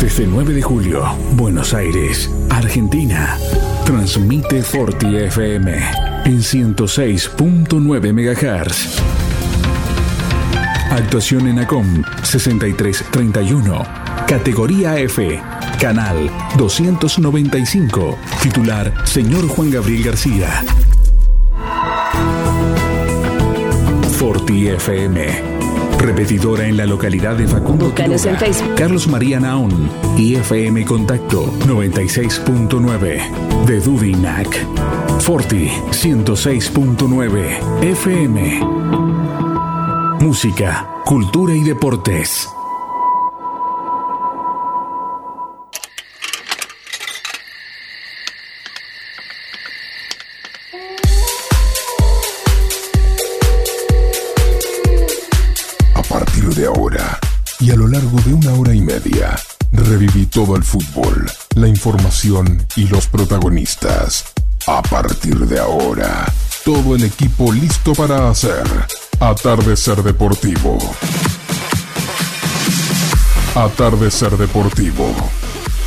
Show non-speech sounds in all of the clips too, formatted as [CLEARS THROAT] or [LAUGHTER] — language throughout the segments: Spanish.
Desde 9 de julio, Buenos Aires, Argentina. Transmite Forti FM en 106.9 MHz. Actuación en ACOM 6331. Categoría F. Canal 295. Titular, señor Juan Gabriel García. Forti FM. Repetidora en la localidad de Facundo Búscanos en Facebook. Carlos María Naón y FM Contacto 96.9 de Dudinac. Forti 106.9 FM. Música, cultura y deportes. Todo el fútbol, la información y los protagonistas. A partir de ahora, todo el equipo listo para hacer Atardecer Deportivo. Atardecer Deportivo.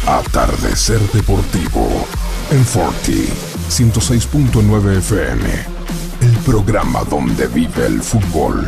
Atardecer Deportivo. En Forti 106.9 FM. El programa donde vive el fútbol.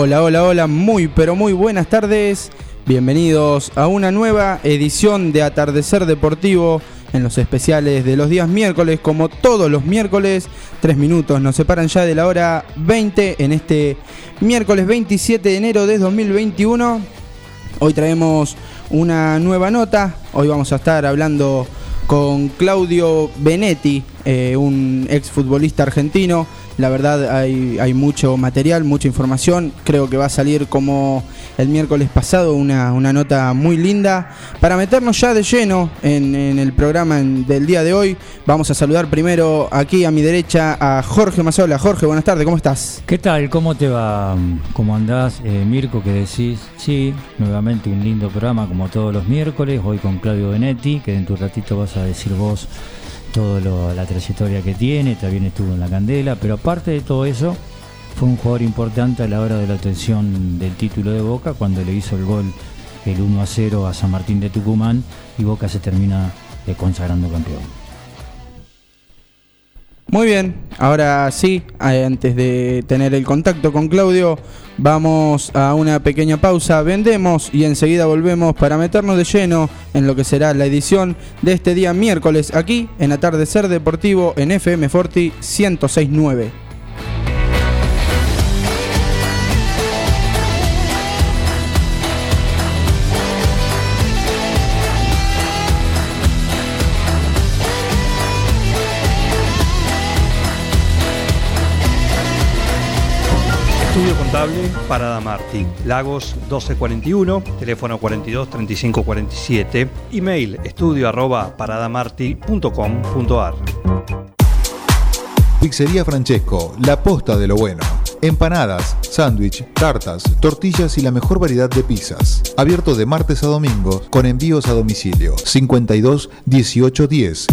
Hola, hola, hola, muy pero muy buenas tardes. Bienvenidos a una nueva edición de Atardecer Deportivo en los especiales de los días miércoles, como todos los miércoles. Tres minutos nos separan ya de la hora 20 en este miércoles 27 de enero de 2021. Hoy traemos una nueva nota. Hoy vamos a estar hablando con Claudio Benetti, eh, un exfutbolista argentino. La verdad hay, mucho material, mucha información. Creo que va a salir como el miércoles pasado una, una nota muy linda. Para meternos ya de lleno en, en el programa en- del día de hoy, vamos a saludar primero aquí a mi derecha a Jorge Mazola. Jorge, buenas tardes, ¿cómo estás? ¿Qué tal? ¿Cómo te va? ¿Cómo andás? Eh, Mirko, que decís, sí, nuevamente un lindo programa como todos los miércoles, hoy con Claudio Benetti, que de un ratito vas a decir vos toda la trayectoria que tiene, también estuvo en la candela, pero aparte de todo eso, fue un jugador importante a la hora de la obtención del título de Boca, cuando le hizo el gol el 1 a 0 a San Martín de Tucumán y Boca se termina consagrando campeón. Muy bien, ahora sí, antes de tener el contacto con Claudio, vamos a una pequeña pausa, vendemos y enseguida volvemos para meternos de lleno en lo que será la edición de este día miércoles aquí en Atardecer Deportivo en FM Forti 1069. Contable Parada Martí, Lagos 1241, teléfono 42 35 47, email estudio arroba paradamarti.com.ar. Pizzería Francesco, la posta de lo bueno. Empanadas, sándwich, tartas, tortillas y la mejor variedad de pizzas. Abierto de martes a domingo con envíos a domicilio. 52 18 10.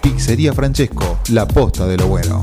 Pizzería Francesco, la posta de lo bueno.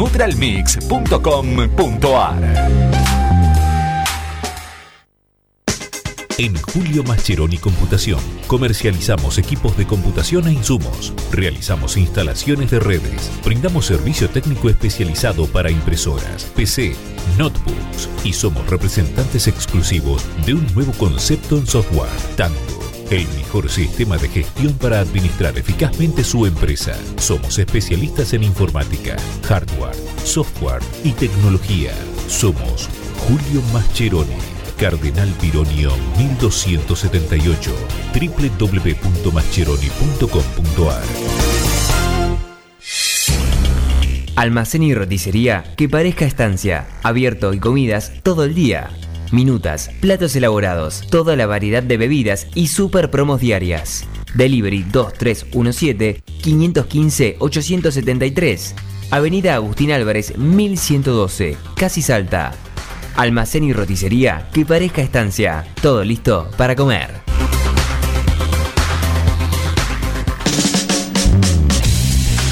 www.nutralmix.com.ar En Julio Mascheroni Computación comercializamos equipos de computación e insumos, realizamos instalaciones de redes, brindamos servicio técnico especializado para impresoras, PC, notebooks y somos representantes exclusivos de un nuevo concepto en software, Tango el mejor sistema de gestión para administrar eficazmente su empresa. Somos especialistas en informática, hardware, software y tecnología. Somos Julio Mascheroni, Cardenal Pironio 1278, www.mascheroni.com.ar. Almacén y roticería que parezca estancia, abierto y comidas todo el día. Minutas, platos elaborados, toda la variedad de bebidas y super promos diarias. Delivery 2317-515-873. Avenida Agustín Álvarez 1112, Casi Salta. Almacén y roticería que parezca estancia. Todo listo para comer.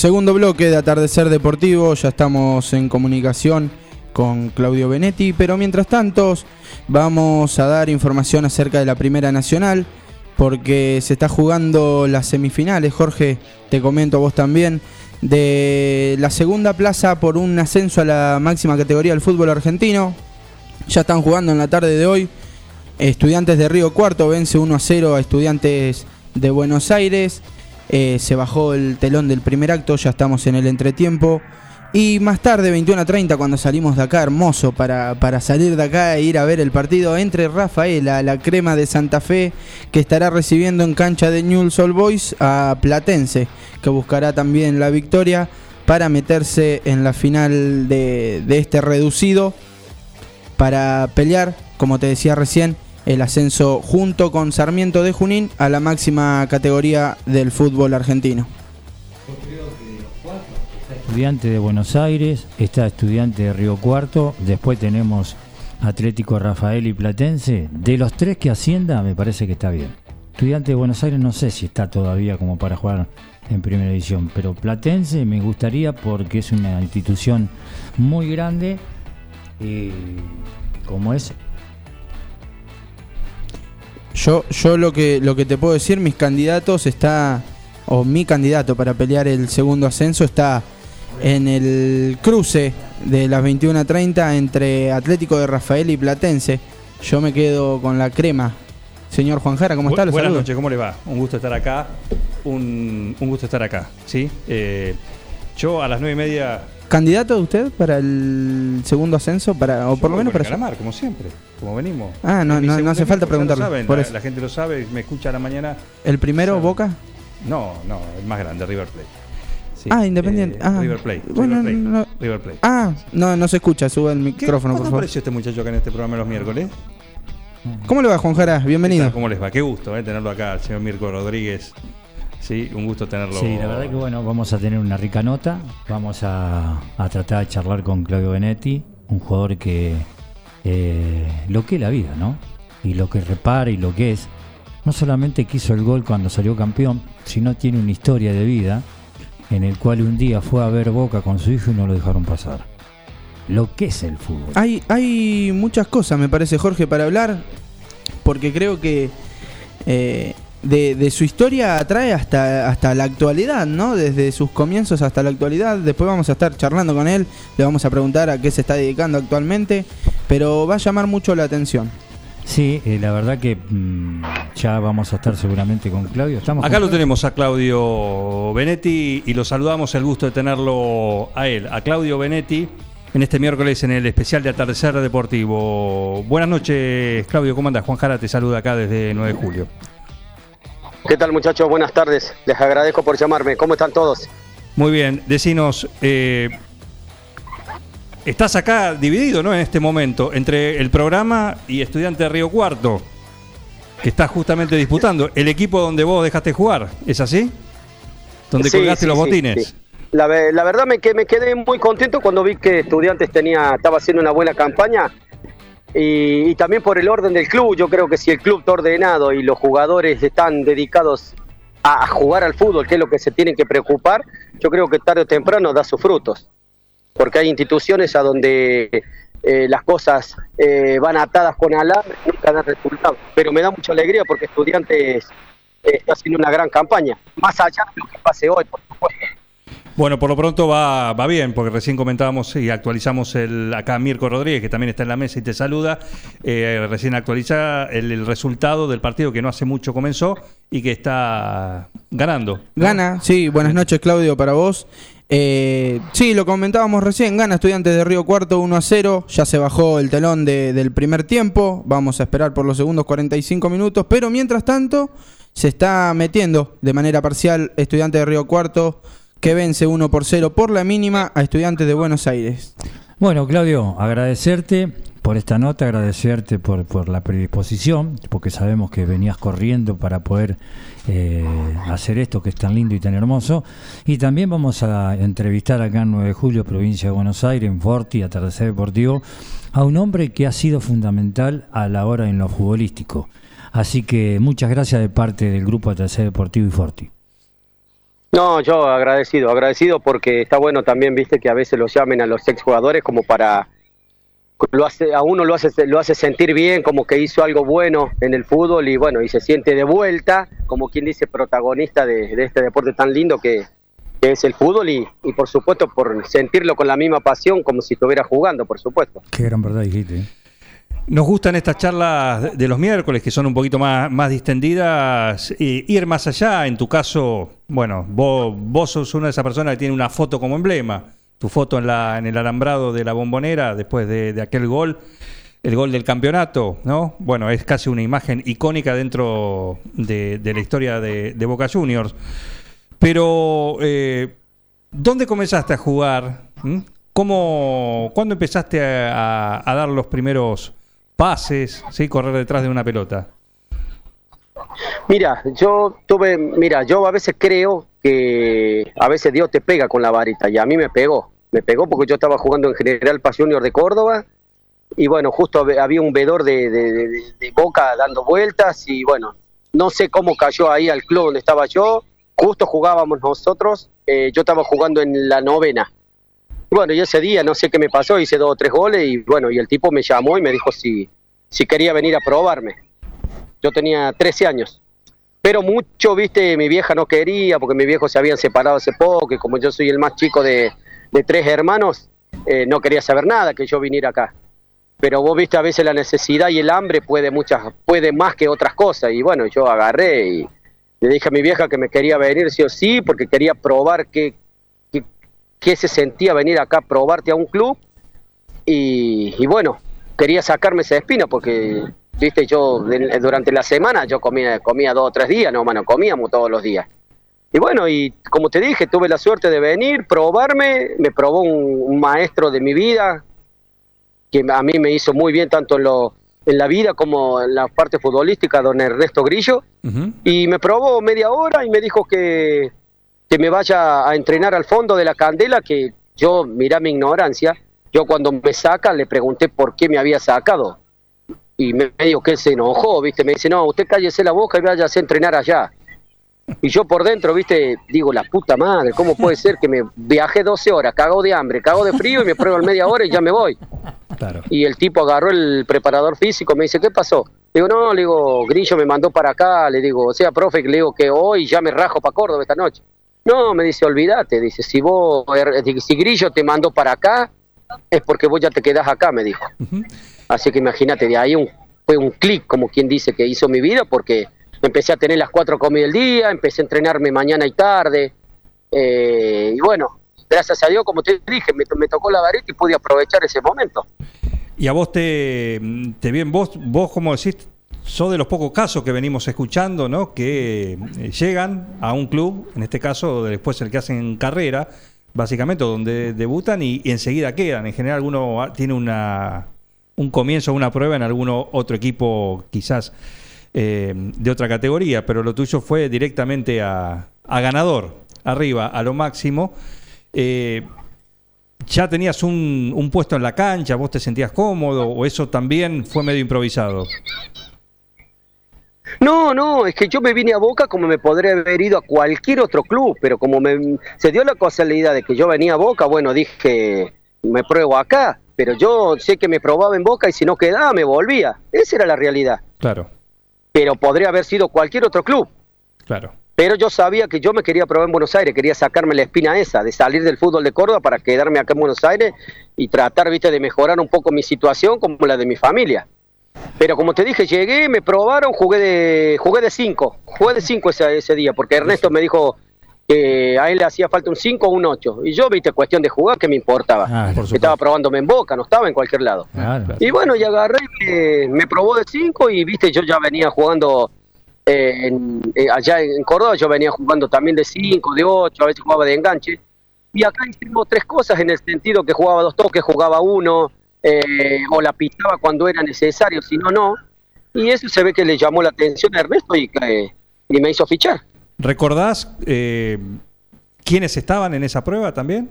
Segundo bloque de Atardecer Deportivo, ya estamos en comunicación con Claudio Benetti, pero mientras tanto vamos a dar información acerca de la Primera Nacional, porque se está jugando las semifinales, Jorge, te comento vos también, de la segunda plaza por un ascenso a la máxima categoría del fútbol argentino. Ya están jugando en la tarde de hoy. Estudiantes de Río Cuarto vence 1 a 0 a Estudiantes de Buenos Aires. Eh, se bajó el telón del primer acto, ya estamos en el entretiempo. Y más tarde, 21 a 30, cuando salimos de acá, hermoso para, para salir de acá e ir a ver el partido entre Rafaela, la crema de Santa Fe, que estará recibiendo en cancha de Newell's Old Boys a Platense, que buscará también la victoria para meterse en la final de, de este reducido, para pelear, como te decía recién, el ascenso junto con Sarmiento de Junín a la máxima categoría del fútbol argentino. Estudiante de Buenos Aires, está estudiante de Río Cuarto, después tenemos Atlético Rafael y Platense. De los tres que ascienda, me parece que está bien. Estudiante de Buenos Aires no sé si está todavía como para jugar en primera división, pero Platense me gustaría porque es una institución muy grande y como es Yo, yo lo que lo que te puedo decir, mis candidatos está, o mi candidato para pelear el segundo ascenso está en el cruce de las 21.30 entre Atlético de Rafael y Platense. Yo me quedo con la crema. Señor Juan Jara, ¿cómo Bu- está? Lo Buenas noches, ¿cómo le va? Un gusto estar acá. Un, un gusto estar acá, ¿sí? Eh, yo a las nueve y media... ¿Candidato de usted para el segundo ascenso? Para, o por lo menos para... Calamar, como siempre, como venimos. Ah, no- no- no hace falta preguntarlo, saben, por la, eso. la gente lo sabe, me escucha a la mañana. ¿El primero, Sabe. Boca? No, no, el más grande, River Plate. Sí, Ah, Independiente. eh, ah, River Plate. Bueno, River Plate. no- River Plate. Ah, no, no se escucha. Sube el micrófono, por ¿Cuándo favor. apareció este muchacho acá en este programa los miércoles? ¿Cómo le va, Juan Jara? ¿Qué Bienvenido. ¿Cómo les va? Qué gusto eh, tenerlo acá, el señor Mirko Rodríguez. Sí, un gusto tenerlo. Sí, la verdad que bueno, vamos a tener una rica nota. Vamos a, a tratar de charlar con Claudio Benetti, un jugador que eh, lo que es la vida, ¿no? Y lo que repara y lo que es. No solamente quiso el gol cuando salió campeón, sino tiene una historia de vida en el cual un día fue a ver Boca con su hijo y no lo dejaron pasar. Lo que es el fútbol. Hay, hay muchas cosas, me parece, Jorge, para hablar, porque creo que eh, de, de su historia atrae hasta, hasta la actualidad, ¿no? Desde sus comienzos hasta la actualidad. Después vamos a estar charlando con él, le vamos a preguntar a qué se está dedicando actualmente, pero va a llamar mucho la atención. Sí, eh, la verdad que mm, ya vamos a estar seguramente con Claudio. ¿Estamos Acá con lo Claudio? tenemos a Claudio Benetti y lo saludamos, el gusto de tenerlo a él, a Claudio Benetti, en este miércoles en el especial de Atardecer Deportivo. Buenas noches, Claudio, ¿cómo andas? Juan Jara te saluda acá desde 9 de julio. ¿Qué tal muchachos? Buenas tardes. Les agradezco por llamarme. ¿Cómo están todos? Muy bien, decinos, eh, estás acá dividido, ¿no? En este momento, entre el programa y Estudiante de Río Cuarto, que estás justamente disputando, el equipo donde vos dejaste jugar, ¿es así? Donde Sí, colgaste sí, los botines. sí. La verdad me, que me quedé muy contento cuando vi que Estudiantes tenía, estaba haciendo una buena campaña y, y también por el orden del club. Yo creo que si el club está ordenado y los jugadores están dedicados a, jugar al fútbol, que es lo que se tienen que preocupar, yo creo que tarde o temprano da sus frutos. Porque hay instituciones a donde eh, las cosas eh, van atadas con alambre y nunca dan resultados. Pero me da mucha alegría porque Estudiantes eh, está haciendo una gran campaña. Más allá de lo que pase hoy, por supuesto. Bueno, por lo pronto va, va bien, porque recién comentábamos y actualizamos el acá Mirko Rodríguez, que también está en la mesa y te saluda. eh, recién actualiza el, resultado del partido que no hace mucho comenzó y que está ganando. Gana, sí, buenas noches Claudio para vos. Eh, sí, lo comentábamos recién, gana Estudiantes de Río Cuarto 1 a 0, ya se bajó el telón de- del primer tiempo, vamos a esperar por los segundos 45 minutos, pero mientras tanto se está metiendo de manera parcial Estudiantes de Río Cuarto que vence 1 por 0 por la mínima a Estudiantes de Buenos Aires. Bueno, Claudio, agradecerte por esta nota, agradecerte por, por la predisposición, porque sabemos que venías corriendo para poder eh, hacer esto que es tan lindo y tan hermoso. Y también vamos a entrevistar acá en 9 de julio, provincia de Buenos Aires, en Forti, Atardecer Deportivo, a un hombre que ha sido fundamental a la hora en lo futbolístico. Así que muchas gracias de parte del grupo Atardecer Deportivo y Forti. No, yo agradecido, agradecido porque está bueno también, viste, que a veces los llamen a los exjugadores como para lo hace a uno lo hace lo hace sentir bien, como que hizo algo bueno en el fútbol y bueno, y se siente de vuelta, como quien dice, protagonista de, este deporte tan lindo que, es el fútbol y, y por supuesto por sentirlo con la misma pasión como si estuviera jugando, por supuesto. Qué gran verdad dijiste. Nos gustan estas charlas de- los miércoles, que son un poquito más, más distendidas, ir más allá. En tu caso, bueno, vos, vos sos una de esas personas que tiene una foto como emblema. Tu foto en, la, en el alambrado de la bombonera después de, de aquel gol, el gol del campeonato, ¿no? Bueno, es casi una imagen icónica dentro de, la historia de, Boca Juniors. Pero, eh, ¿dónde comenzaste a jugar? ¿Mm? ¿Cómo, ¿Cuándo empezaste a dar los primeros pases, ¿sí? correr detrás de una pelota? Mira, yo tuve, mira, yo a veces creo que a veces Dios te pega con la varita y a mí me pegó, me pegó porque yo estaba jugando en General Paz Junior de Córdoba y bueno, justo hab- había un vedor de Boca dando vueltas y bueno, no sé cómo cayó ahí al club donde estaba yo, justo jugábamos nosotros, eh, yo estaba jugando en la novena. Bueno, y ese día no sé qué me pasó, hice dos o tres goles y bueno, y el tipo me llamó y me dijo si, si quería venir a probarme. Yo tenía 13 años. Pero mucho, viste, mi vieja no quería porque mis viejos se habían separado hace poco y como yo soy el más chico de, de tres hermanos, eh, no quería saber nada que yo viniera acá. Pero vos viste, a veces la necesidad y el hambre puede, muchas, puede más que otras cosas. Y bueno, yo agarré y le dije a mi vieja que me quería venir sí o sí porque quería probar qué, qué se sentía venir acá a probarte a un club. Y, y bueno, quería sacarme esa espina porque, viste, yo durante la semana yo comía, comía dos o tres días, no, mano, comíamos todos los días. Y bueno, y como te dije, tuve la suerte de venir, probarme, me probó un, un maestro de mi vida, que a mí me hizo muy bien tanto en, lo, en la vida como en la parte futbolística, don Ernesto Grillo, y me probó media hora y me dijo que, que me vaya a entrenar al fondo de la candela, que yo, mirá mi ignorancia, yo cuando me saca le pregunté por qué me había sacado. Y me, me dijo que él se enojó, ¿viste? Me dice, no, usted cállese la boca y váyase a entrenar allá. Y yo por dentro, viste, digo, la puta madre, ¿cómo puede ser que me viaje 12 horas, cago de hambre, cago de frío y me pruebo en media hora y ya me voy? Claro. Y el tipo agarró el preparador físico, me dice, ¿qué pasó? Digo, no, le digo, Grillo me mandó para acá, le digo, o sea, profe, le digo que hoy ya me rajo para Córdoba esta noche. No, me dice, olvídate, dice, si vos, er, si Grillo te mandó para acá, es porque vos ya te quedás acá, me dijo. Así que imagínate, de ahí un, fue un clic, como quien dice, que hizo mi vida, porque empecé a tener las cuatro comidas del día, empecé a entrenarme mañana y tarde, eh, y bueno, gracias a Dios, como te dije, me, me tocó la varita y pude aprovechar ese momento. Y a vos te, te bien, vos, vos como decís, sos de los pocos casos que venimos escuchando, ¿no? Que eh, llegan a un club, en este caso después el que hacen carrera, básicamente, donde debutan y, enseguida quedan. En general alguno tiene una, un comienzo, una prueba en algún otro equipo quizás eh, de otra categoría, pero lo tuyo fue directamente a, a ganador, arriba, a lo máximo. Eh, ¿Ya tenías un puesto en la cancha? ¿Vos te sentías cómodo? ¿O eso también fue medio improvisado? No, no, es que yo me vine a Boca como me podría haber ido a cualquier otro club, pero como me, se dio la casualidad de que yo venía a Boca, bueno, dije, me pruebo acá, pero yo sé que me probaba en Boca y si no quedaba me volvía. Esa era la realidad. Claro, Pero podría haber sido cualquier otro club. claro. Pero yo sabía que yo me quería probar en Buenos Aires, quería sacarme la espina esa, de salir del fútbol de Córdoba para quedarme acá en Buenos Aires y tratar, viste, de mejorar un poco mi situación como la de mi familia. Pero como te dije, llegué, me probaron, jugué de jugué de cinco, jugué de cinco ese, ese día, porque Ernesto me dijo que a él le hacía falta un 5 o un 8. Y yo, viste, cuestión de jugar, que me importaba? Ah, por Estaba probándome en Boca, no estaba en cualquier lado. Claro. Y bueno, y agarré, me, me probó de 5 y viste, yo ya venía jugando eh, en- eh, allá en Córdoba, yo venía jugando también de 5, de 8, a veces jugaba de enganche. Y acá hicimos tres cosas en el sentido que jugaba dos toques, jugaba uno, eh, o la pitaba cuando era necesario, si no, no. Y eso se ve que le llamó la atención a Ernesto y, que- y me hizo fichar. ¿Recordás eh, quiénes estaban en esa prueba también?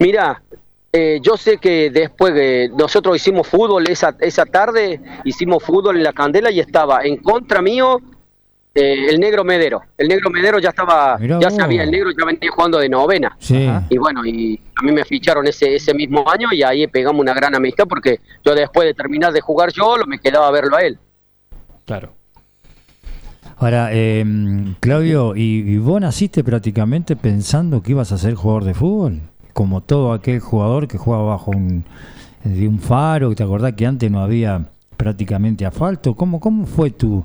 Mira, eh, yo sé que después de nosotros hicimos fútbol esa, esa tarde, hicimos fútbol en la Candela y estaba en contra mío eh, el negro Medero. El negro Medero ya estaba, Mirá ya vos. sabía, el negro ya venía jugando de novena. Sí. Y bueno, y a mí me ficharon ese, ese mismo año y ahí pegamos una gran amistad porque yo después de terminar de jugar yo, lo me quedaba a verlo a él. Claro. Ahora, eh, Claudio, ¿y, y vos naciste prácticamente pensando que ibas a ser jugador de fútbol? Como todo aquel jugador que jugaba bajo un, de un faro, ¿te acordás que antes no había prácticamente asfalto? ¿Cómo, cómo fue tu,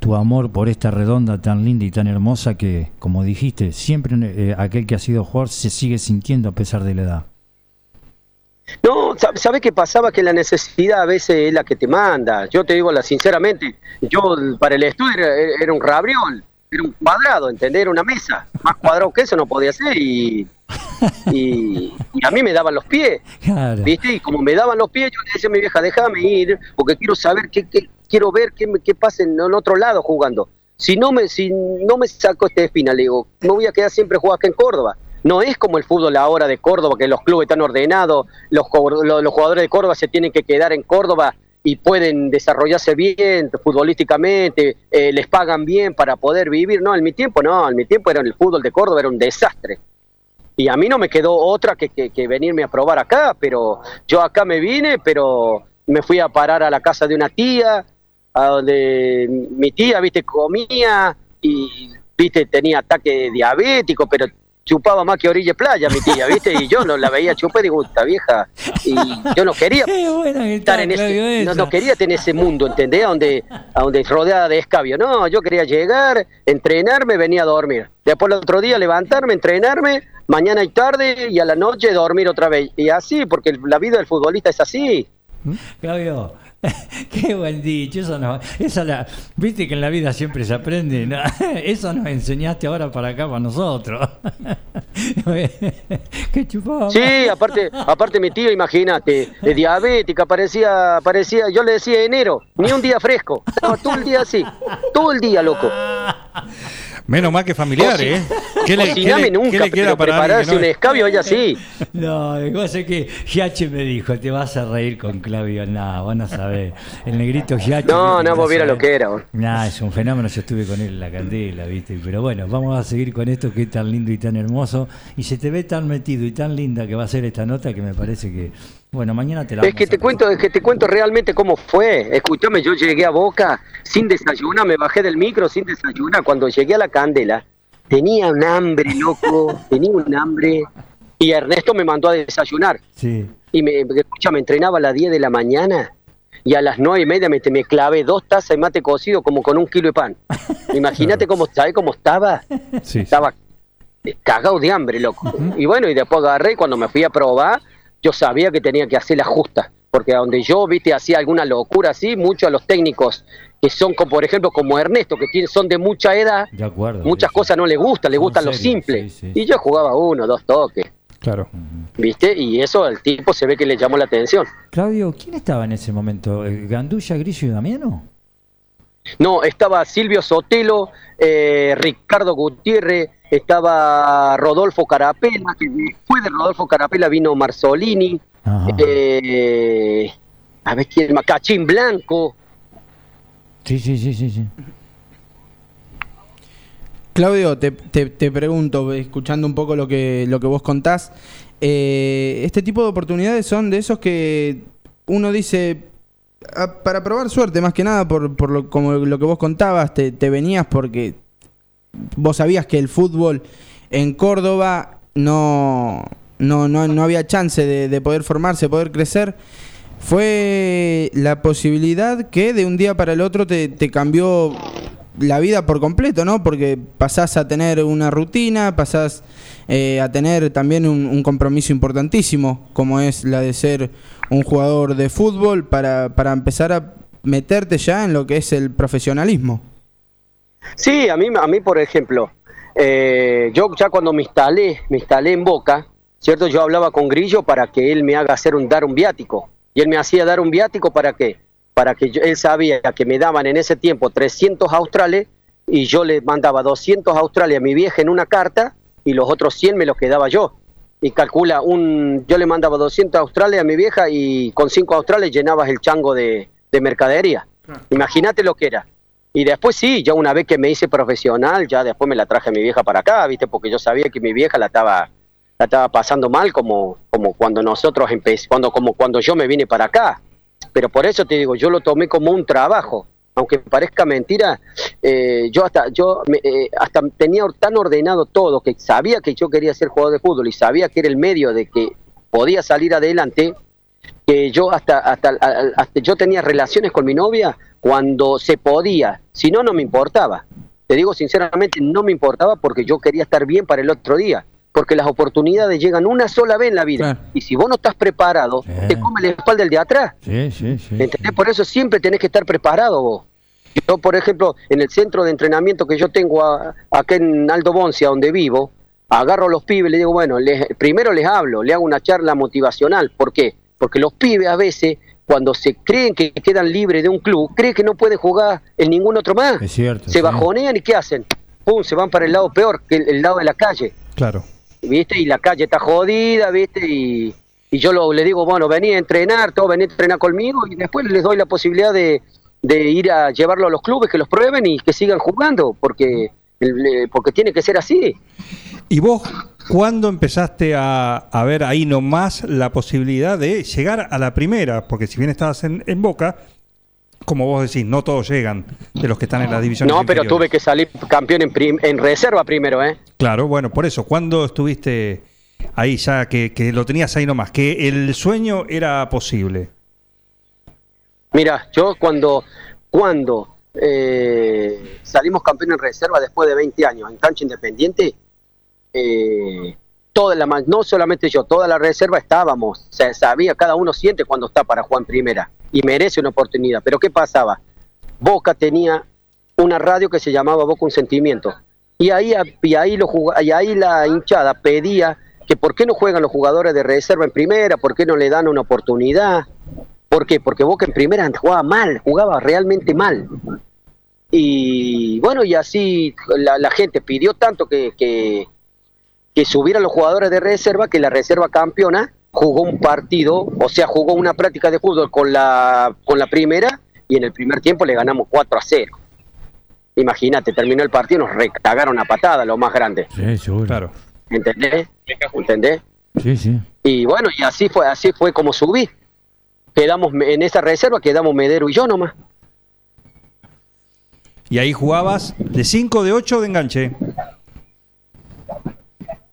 tu amor por esta redonda tan linda y tan hermosa que, como dijiste, siempre eh, aquel que ha sido jugador se sigue sintiendo a pesar de la edad? No, sa- ¿sabe qué pasaba? Que la necesidad a veces es la que te manda. Yo te digo la sinceramente, yo para el estudio era, era un rabriol, era un cuadrado, ¿entendés? Era una mesa. Más cuadrado que eso no podía ser y, [LAUGHS] y, y a mí me daban los pies, Claro. ¿viste? Y como me daban los pies, yo le decía a mi vieja, déjame ir, porque quiero saber qué, qué- quiero ver qué, qué pasa en, en otro lado jugando. Si no me, si no me saco esta espina, le digo, me voy a quedar siempre jugando acá en Córdoba. No es como el fútbol ahora de Córdoba, que los clubes están ordenados, los, los jugadores de Córdoba se tienen que quedar en Córdoba y pueden desarrollarse bien futbolísticamente, eh, les pagan bien para poder vivir. No, en mi tiempo no, en mi tiempo era el fútbol de Córdoba, era un desastre. Y a mí no me quedó otra que- que venirme a probar acá, pero yo acá me vine, pero me fui a parar a la casa de una tía, a donde mi tía, viste, comía y, viste, tenía ataque diabético, pero chupaba más que orilla de playa mi tía, viste, y yo no la veía chupar y digo, esta vieja, y yo no quería [LAUGHS] estar en ese, no, quería tener ese mundo, ¿entendés? A donde, a donde rodeada de escabio. No, yo quería llegar, entrenarme, venía a dormir. Después el otro día levantarme, entrenarme, mañana y tarde, y a la noche dormir otra vez. Y así, porque la vida del futbolista es así. Claudio, [LAUGHS] qué buen dicho. Eso no, esa la, viste que en la vida siempre se aprende. ¿no? [LAUGHS] Eso nos enseñaste ahora para acá, para nosotros. [LAUGHS] qué chupado. Sí, aparte, aparte mi tío, imagínate, de diabética, parecía, parecía, yo le decía enero, ni un día fresco, no, todo el día así, todo el día, loco. Menos mal que familiar, ¿eh? ¿Qué le, qué Cociname le- nunca, qué le queda para prepararse que un [LAUGHS] no- escabio, ella sí. No, lo que pasa es que Giache me dijo, te vas a reír con Claudio. Nah, vos no sabés. El negrito Giache. No, no, vos viera lo que era. Nah, es un fenómeno. Yo estuve con él en la candela, ¿viste? Pero bueno, vamos a seguir con esto que es tan lindo y tan hermoso. Y se te ve tan metido y tan linda que va a ser esta nota que me parece que. Bueno, mañana te la Es que te cuento, es que te cuento realmente cómo fue. Escúchame, yo llegué a Boca sin desayunar, me bajé del micro sin desayunar. Cuando llegué a la candela, tenía un hambre, loco, [LAUGHS] tenía un hambre. Y Ernesto me mandó a desayunar. Sí. Y me, escucha, me entrenaba a las 10 de la mañana y a las 9 y media me, me clavé dos tazas de mate cocido como con un kilo de pan. [LAUGHS] Imagínate cómo, ¿sabes cómo estaba? Sí, sí. Estaba cagado de hambre, loco. Y bueno, y después agarré y cuando me fui a probar, yo sabía que tenía que hacer la justa. Porque a donde yo, viste, hacía alguna locura así, muchos de los técnicos que son, como, por ejemplo, como Ernesto, que tienen, son de mucha edad, De acuerdo. muchas sí, cosas no le gustan, le Son gustan lo simple. sí, sí, Y yo jugaba uno, dos toques, Claro. viste, y eso al tipo se ve que le llamó la atención. Claudio, ¿quién estaba en ese momento? ¿Eh, ¿Gandulla, Grillo y Damiano? No, estaba Silvio Sotelo, eh, Ricardo Gutiérrez, estaba Rodolfo Carapela, que después de Rodolfo Carapela vino Marzolini, eh, a ver quién más, Cachín Blanco. Sí, sí, sí, sí. sí. Claudio, te, te- te pregunto, escuchando un poco lo que, lo que vos contás, eh, este tipo de oportunidades son de esos que uno dice, "Ah, para probar suerte, más que nada, por, por lo, como lo que vos contabas, te, te venías porque vos sabías que el fútbol en Córdoba no, no, no, no había chance de, de poder formarse, poder crecer. Fue la posibilidad que de un día para el otro te, te cambió la vida por completo, ¿no? Porque pasás a tener una rutina, pasás eh, a tener también un, un compromiso importantísimo, como es la de ser un jugador de fútbol, para, para empezar a meterte ya en lo que es el profesionalismo. Sí, a mí, a mí por ejemplo, eh, yo ya cuando me instalé, me instalé en Boca, ¿cierto? Yo hablaba con Grillo para que él me haga hacer un dar un viático. Y él me hacía dar un viático para qué? Para que yo- él sabía que me daban en ese tiempo 300 australes y yo le mandaba 200 australes a mi vieja en una carta y los otros 100 me los quedaba yo. Y calcula, un, yo le mandaba 200 australes a mi vieja y con 5 australes llenabas el chango de, de mercadería. Imagínate lo que era. Y después sí, ya una vez que me hice profesional, ya después me la traje a mi vieja para acá, ¿viste? Porque yo sabía que mi vieja la estaba la estaba pasando mal como como cuando nosotros empecé, cuando como cuando yo me vine para acá. Pero por eso te digo, yo lo tomé como un trabajo, aunque parezca mentira, eh, yo hasta yo me- eh, hasta tenía tan ordenado todo que sabía que yo quería ser jugador de fútbol y sabía que era el medio de que podía salir adelante que yo hasta, hasta, yo tenía relaciones con mi novia cuando se podía, si no, no me importaba. Te digo sinceramente, no me importaba porque yo quería estar bien para el otro día, porque las oportunidades llegan una sola vez en la vida. Claro. Y si vos no estás preparado, Sí. te come la espalda el de atrás. Sí, sí, sí. ¿Entendés? Por eso siempre tenés que estar preparado vos. Yo, por ejemplo, en el centro de entrenamiento que yo tengo a- acá en Aldo Boncia, donde vivo, agarro a los pibes y les digo, bueno, les- primero les hablo, le hago una charla motivacional. ¿Por qué? Porque los pibes a veces, cuando se creen que quedan libres de un club, creen que no pueden jugar en ningún otro más. Es cierto. se sí. bajonean y ¿qué hacen? Pum, se van para el lado peor, que el, el lado de la calle. Claro. ¿viste? Y la calle está jodida, ¿viste? Y, y yo lo, le digo, bueno, vení a entrenar, todo, vení a entrenar conmigo y después les doy la posibilidad de, de ir a llevarlo a los clubes, que los prueben y que sigan jugando, porque, porque tiene que ser así. ¿Y vos cuándo empezaste a, a ver ahí nomás la posibilidad de llegar a la primera? Porque si bien estabas en, en Boca, como vos decís, no todos llegan de los que están en las divisiones No, pero tuve que salir campeón en, prim- en reserva primero, ¿eh? Claro, bueno, por eso, ¿cuándo estuviste ahí ya que, que lo tenías ahí nomás? Que el sueño era posible. Mira, yo cuando, cuando eh, salimos campeón en reserva después de 20 años en cancha independiente, eh, la, no solamente yo, toda la reserva estábamos, se sabía, cada uno siente cuando está para jugar en primera y merece una oportunidad. Pero ¿qué pasaba? Boca tenía una radio que se llamaba Boca Un Sentimiento. Y ahí, y ahí, lo y ahí la hinchada pedía que por qué no juegan los jugadores de reserva en primera, por qué no le dan una oportunidad. ¿Por qué? Porque Boca en primera jugaba mal, jugaba realmente mal. Y bueno, y así la, gente pidió tanto que, que subieran los jugadores de reserva, que la reserva campeona jugó un partido, o sea, jugó una práctica de fútbol con la, con la primera y en el primer tiempo le ganamos 4 a 0. Imagínate, terminó el partido, nos recagaron a patada, lo más grande. Sí, seguro. Claro. ¿Entendés? ¿Entendés? Sí, sí. Y bueno, y así fue, así fue como subí. Quedamos en esa reserva, quedamos Medero y yo nomás. Y ahí jugabas de 5, de 8 de enganche.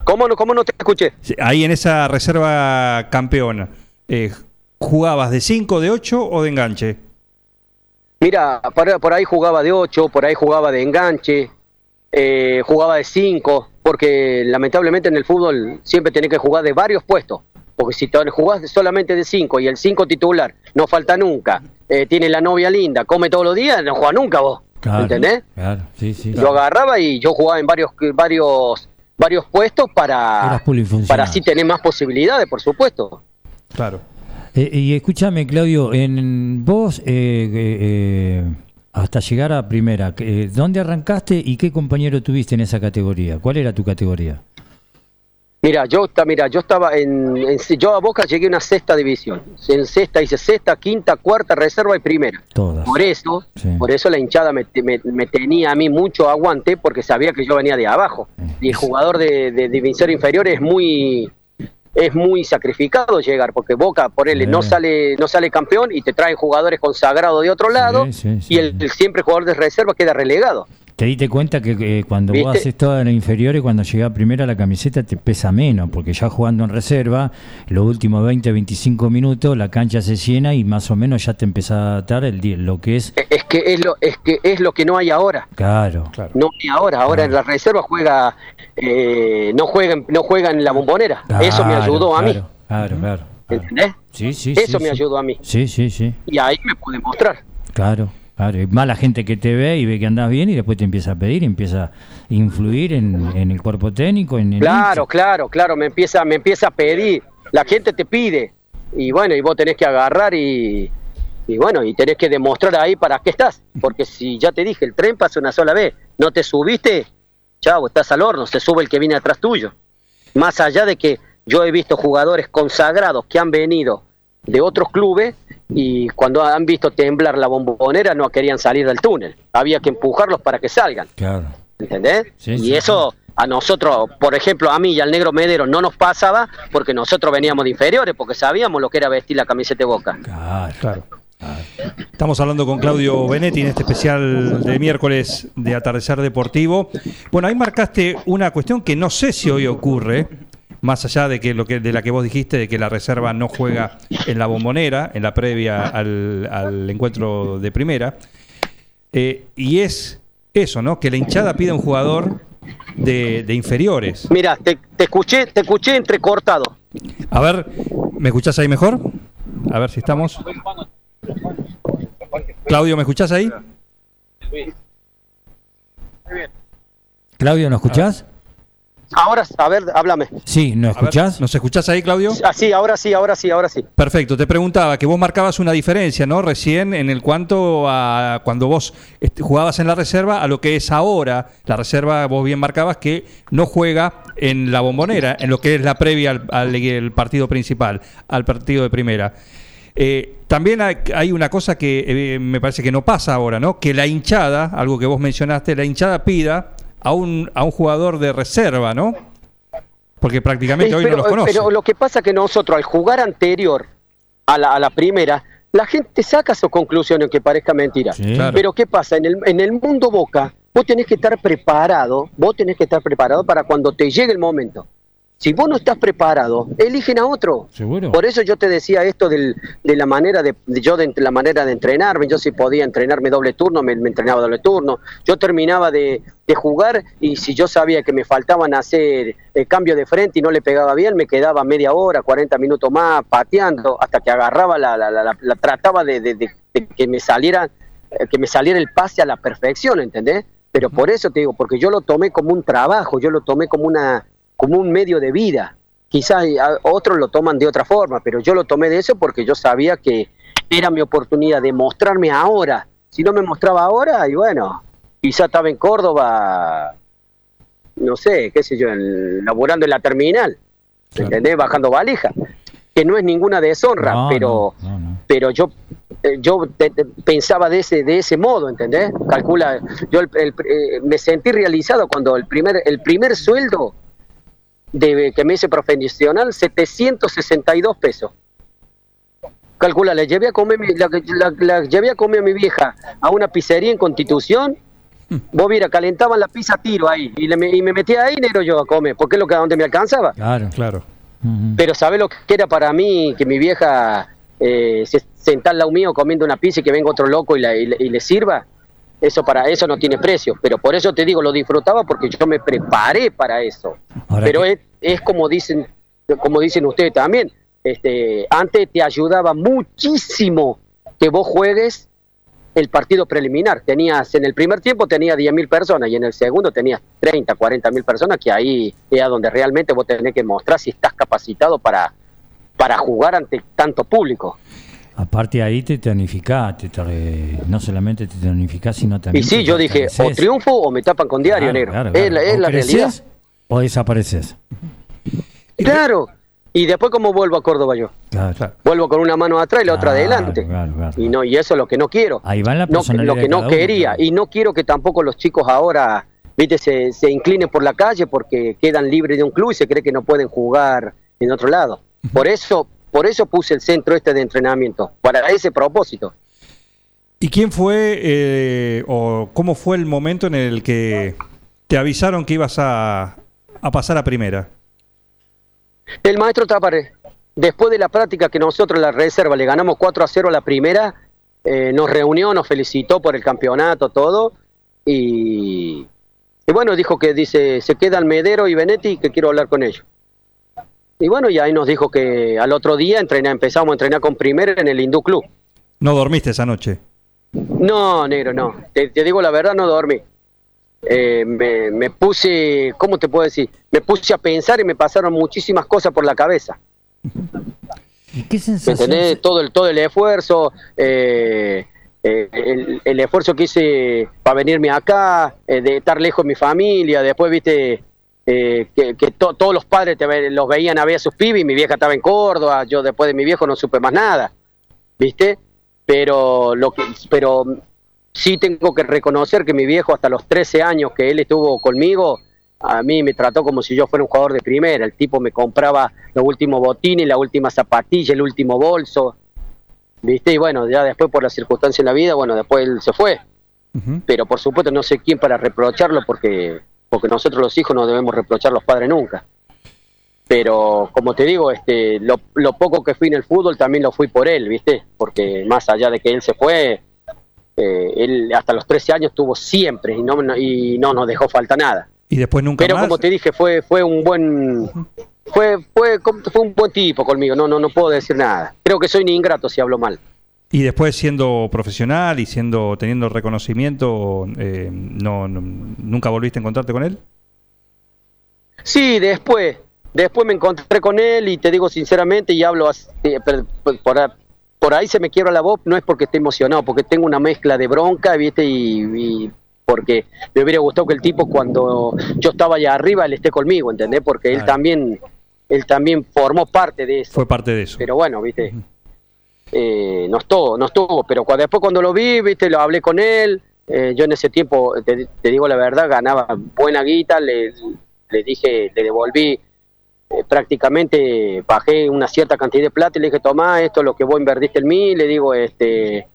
¿Cómo no, cómo no te escuché? Ahí en esa reserva campeona, eh, ¿jugabas de 5, de 8 o de enganche? Mira, por, por ahí jugaba de 8, por ahí jugaba de enganche, eh, jugaba de 5, porque lamentablemente en el fútbol siempre tenés que jugar de varios puestos. Porque si te jugás solamente de 5 y el 5 titular no falta nunca, eh, tiene la novia linda, come todos los días, no juega nunca vos. Claro. ¿Entendés? Claro, sí, sí. Yo agarraba y yo jugaba en varios varios varios puestos para, para así tener más posibilidades, por supuesto. Claro. Eh, y escúchame, Claudio, en vos, eh, eh, eh, hasta llegar a primera, eh, ¿dónde arrancaste y qué compañero tuviste en esa categoría? ¿Cuál era tu categoría? Mira, yo, mira, yo estaba en, en- yo a Boca llegué a una sexta división. En sexta hice sexta, quinta, cuarta, reserva y primera. Todas. Por eso, Sí. por eso la hinchada me, me- me tenía a mí mucho aguante porque sabía que yo venía de abajo. Y el jugador de, de división inferior es muy es muy sacrificado llegar porque Boca por él Sí. no sale no sale campeón y te traen jugadores consagrados de otro lado sí. y el, el siempre jugador de reserva queda relegado. ¿Te diste cuenta que eh, cuando vos haces todas las inferiores, cuando llegás primera la camiseta te pesa menos? Porque ya jugando en reserva, los últimos 20, 25 minutos, la cancha se llena y más o menos ya te empezás a dar el, lo que es. Es que es lo es que es lo que no hay ahora. Claro. Claro. No hay ahora, ahora en la reserva juega eh, no juega en- no juega en la bombonera. Eso me Claro, ayudó a mí. Claro, claro, claro. claro. ¿Entendés? Sí, sí, Eso sí, me sí. ayudó a mí. Sí, sí, sí. Y ahí me pude mostrar. Claro, claro. Y Más la gente que te ve y ve que andás bien y después te empieza a pedir, empieza a influir en, en el cuerpo técnico, en el Claro, claro, claro, me empieza, me empieza a pedir. La gente te pide. Y bueno, y vos tenés que agarrar y, y bueno, y tenés que demostrar ahí para qué estás. Porque si ya te dije, el tren pasa una sola vez, no te subiste, chavo, estás al horno, se sube el que viene atrás tuyo. Más allá de que yo he visto jugadores consagrados que han venido de otros clubes y cuando han visto temblar la bombonera no querían salir del túnel. Había que empujarlos para que salgan. Claro. ¿entendés? Sí, y sí, eso a nosotros, por ejemplo, a mí y al negro Medero no nos pasaba porque nosotros veníamos de inferiores, porque sabíamos lo que era vestir la camiseta de boca. Claro. Claro. Estamos hablando con Claudio Benetti en este especial de miércoles de Atardecer Deportivo. Bueno, ahí marcaste una cuestión que no sé si hoy ocurre, más allá de que lo que de la que vos dijiste de que la reserva no juega en la bombonera, en la previa al, al encuentro de primera. Eh, y es eso, ¿no? Que la hinchada pide a un jugador de, de inferiores. Mira, te, te escuché, te escuché entrecortado. A ver, ¿me escuchás ahí mejor? A ver si estamos. Claudio, ¿me escuchás ahí? Claudio, ¿nos escuchás? Ahora, a ver, háblame. Sí, ¿nos ver, escuchás? ¿Nos escuchás ahí, Claudio? Ah, sí, ahora sí, ahora sí, ahora sí. Perfecto, te preguntaba que vos marcabas una diferencia, ¿no? Recién en el cuanto a cuando vos jugabas en la reserva a lo que es ahora. La reserva, vos bien marcabas que no juega en la bombonera, en lo que es la previa al, partido principal, al partido de primera. Eh, también hay, hay una cosa que eh, me parece que no pasa ahora, ¿no? Que la hinchada, algo que vos mencionaste, la hinchada pida a un, a un jugador de reserva, ¿no? Porque prácticamente Eh, hoy pero, no los conoce. pero lo que pasa que nosotros al jugar anterior a la, a la primera, la gente saca sus conclusiones, que parezca mentira. Sí. Claro. Pero ¿qué pasa? En el, en el mundo Boca, vos tenés que estar preparado, vos tenés que estar preparado para cuando te llegue el momento. Si vos no estás preparado, eligen a otro. ¿Seguro? Por eso yo te decía esto del- de la manera de, de- yo de, la manera de entrenarme. Yo si podía entrenarme doble turno, me, me entrenaba doble turno. Yo terminaba de, de jugar y si yo sabía que me faltaban hacer el cambio de frente y no le pegaba bien, me quedaba media hora, 40 minutos más pateando hasta que agarraba la, la, la- la- la- trataba de, de- de- de que me saliera eh, que me saliera el pase a la perfección, ¿entendés? Pero por eso te digo, porque yo lo tomé como un trabajo, yo lo tomé como una como un medio de vida. Quizás a- otros lo toman de otra forma, pero yo lo tomé de eso porque yo sabía que era mi oportunidad de mostrarme ahora. Si no me mostraba ahora, y bueno, quizá estaba en Córdoba, no sé, qué sé yo, en- laburando en la terminal, ¿entendés? Bajando valija, que no es ninguna deshonra, No, pero no, no, no. pero yo eh, yo te- te- pensaba de ese de ese modo, ¿entendés? Calcula, yo el- el- eh, me sentí realizado cuando el primer el primer sueldo de que me hice profesional 762 pesos. Calcula, le llevé a comer mi- la, la- la llevé a comer a mi vieja a una pizzería en Constitución. Vos mira, calentaban la pizza a tiro ahí y, le- y me metía ahí negro yo a comer, porque es lo que a donde me alcanzaba. Claro. Claro. Pero ¿sabe lo que era para mí que mi vieja eh, se senta al lado mío comiendo una pizza y que venga otro loco y, la- y y le sirva? Eso para eso no tiene precio. Pero por eso te digo, lo disfrutaba porque yo me preparé para eso. Ahora Pero que- es, es como dicen, como dicen ustedes también. Este, antes te ayudaba muchísimo que vos juegues el partido preliminar. Tenías, en el primer tiempo tenía 10.000 personas y en el segundo tenías 30, 40 mil personas, que ahí era donde realmente vos tenés que mostrar si estás capacitado para, para jugar ante tanto público. Aparte ahí te tonificás, te, te- no solamente te tonificás, sino también... Y sí, yo dije, o triunfo o me tapan con diario, Claro, negro. claro, Es la, claro. es O la creces realidad. O desapareces. Claro. Y después, ¿cómo vuelvo a Córdoba yo? Vuelvo con una mano atrás y la otra adelante. claro, claro. Y no y eso es lo que no quiero. Ahí va la no, lo que no uno, quería y no quiero que tampoco los chicos ahora viste se, se inclinen por la calle porque quedan libres de un club y se cree que no pueden jugar en otro lado por eso por eso puse el centro este de entrenamiento para ese propósito ¿Y quién fue eh, o cómo fue el momento en el que te avisaron que ibas a, a pasar a primera? el maestro Tapare después de la práctica que nosotros la reserva le ganamos 4 a 0 a la primera eh, nos reunió nos felicitó por el campeonato todo y Y bueno, dijo que dice, se quedan Medero y Benetti que quiero hablar con ellos. Y bueno, y ahí nos dijo que al otro día entrená, empezamos a entrenar con primera en el Hindú Club. No dormiste esa noche. No, negro, no. Te, te digo la verdad, no dormí. Eh, me, me puse, ¿cómo te puedo decir? Me puse a pensar y me pasaron muchísimas cosas por la cabeza. ¿Y qué ¿Me sensación? entendés? Todo el, todo el esfuerzo, eh, eh, el, el esfuerzo que hice para venirme acá, eh, de estar lejos de mi familia, después, viste, eh, que, que to- todos los padres te ve- los veían a ver a sus pibes y mi vieja estaba en Córdoba, yo después de mi viejo no supe más nada, viste, pero, lo que, pero sí tengo que reconocer que mi viejo hasta los 13 años que él estuvo conmigo, a mí me trató como si yo fuera un jugador de primera. El tipo me compraba los últimos botines, la última zapatilla, el último bolso. ¿Viste? Y bueno, ya después por las circunstancias en la vida, bueno, después él se fue. Pero por supuesto no sé quién para reprocharlo porque, porque nosotros los hijos no debemos reprochar a los padres nunca. Pero como te digo, este, lo, lo poco que fui en el fútbol también lo fui por él, ¿viste? Porque más allá de que él se fue, eh, él hasta los 13 años estuvo siempre y no, y no nos dejó falta nada. Y después nunca Pero más. como te dije, fue fue un buen fue fue fue un buen tipo conmigo, no no no puedo decir nada. Creo que soy ni ingrato si hablo mal. Y después siendo profesional y siendo teniendo reconocimiento, eh, no, no- nunca volviste a encontrarte con él. Sí, después después me encontré con él y te digo sinceramente y hablo así, eh, por, por ahí se me quiebra la voz, no es porque esté emocionado, porque tengo una mezcla de bronca, ¿viste? Y, y porque me hubiera gustado que el tipo cuando yo estaba allá arriba él esté conmigo, ¿entendés? Porque él también él también formó parte de eso. Fue parte de eso. pero bueno, viste, eh, no estuvo, no estuvo, pero cua- después cuando lo vi, viste, lo hablé con él, eh, yo en ese tiempo, te, te digo la verdad, ganaba buena guita, le, le dije, le devolví, eh, prácticamente bajé una cierta cantidad de plata y le dije, tomá, esto es lo que vos invertiste en mí, le digo, este,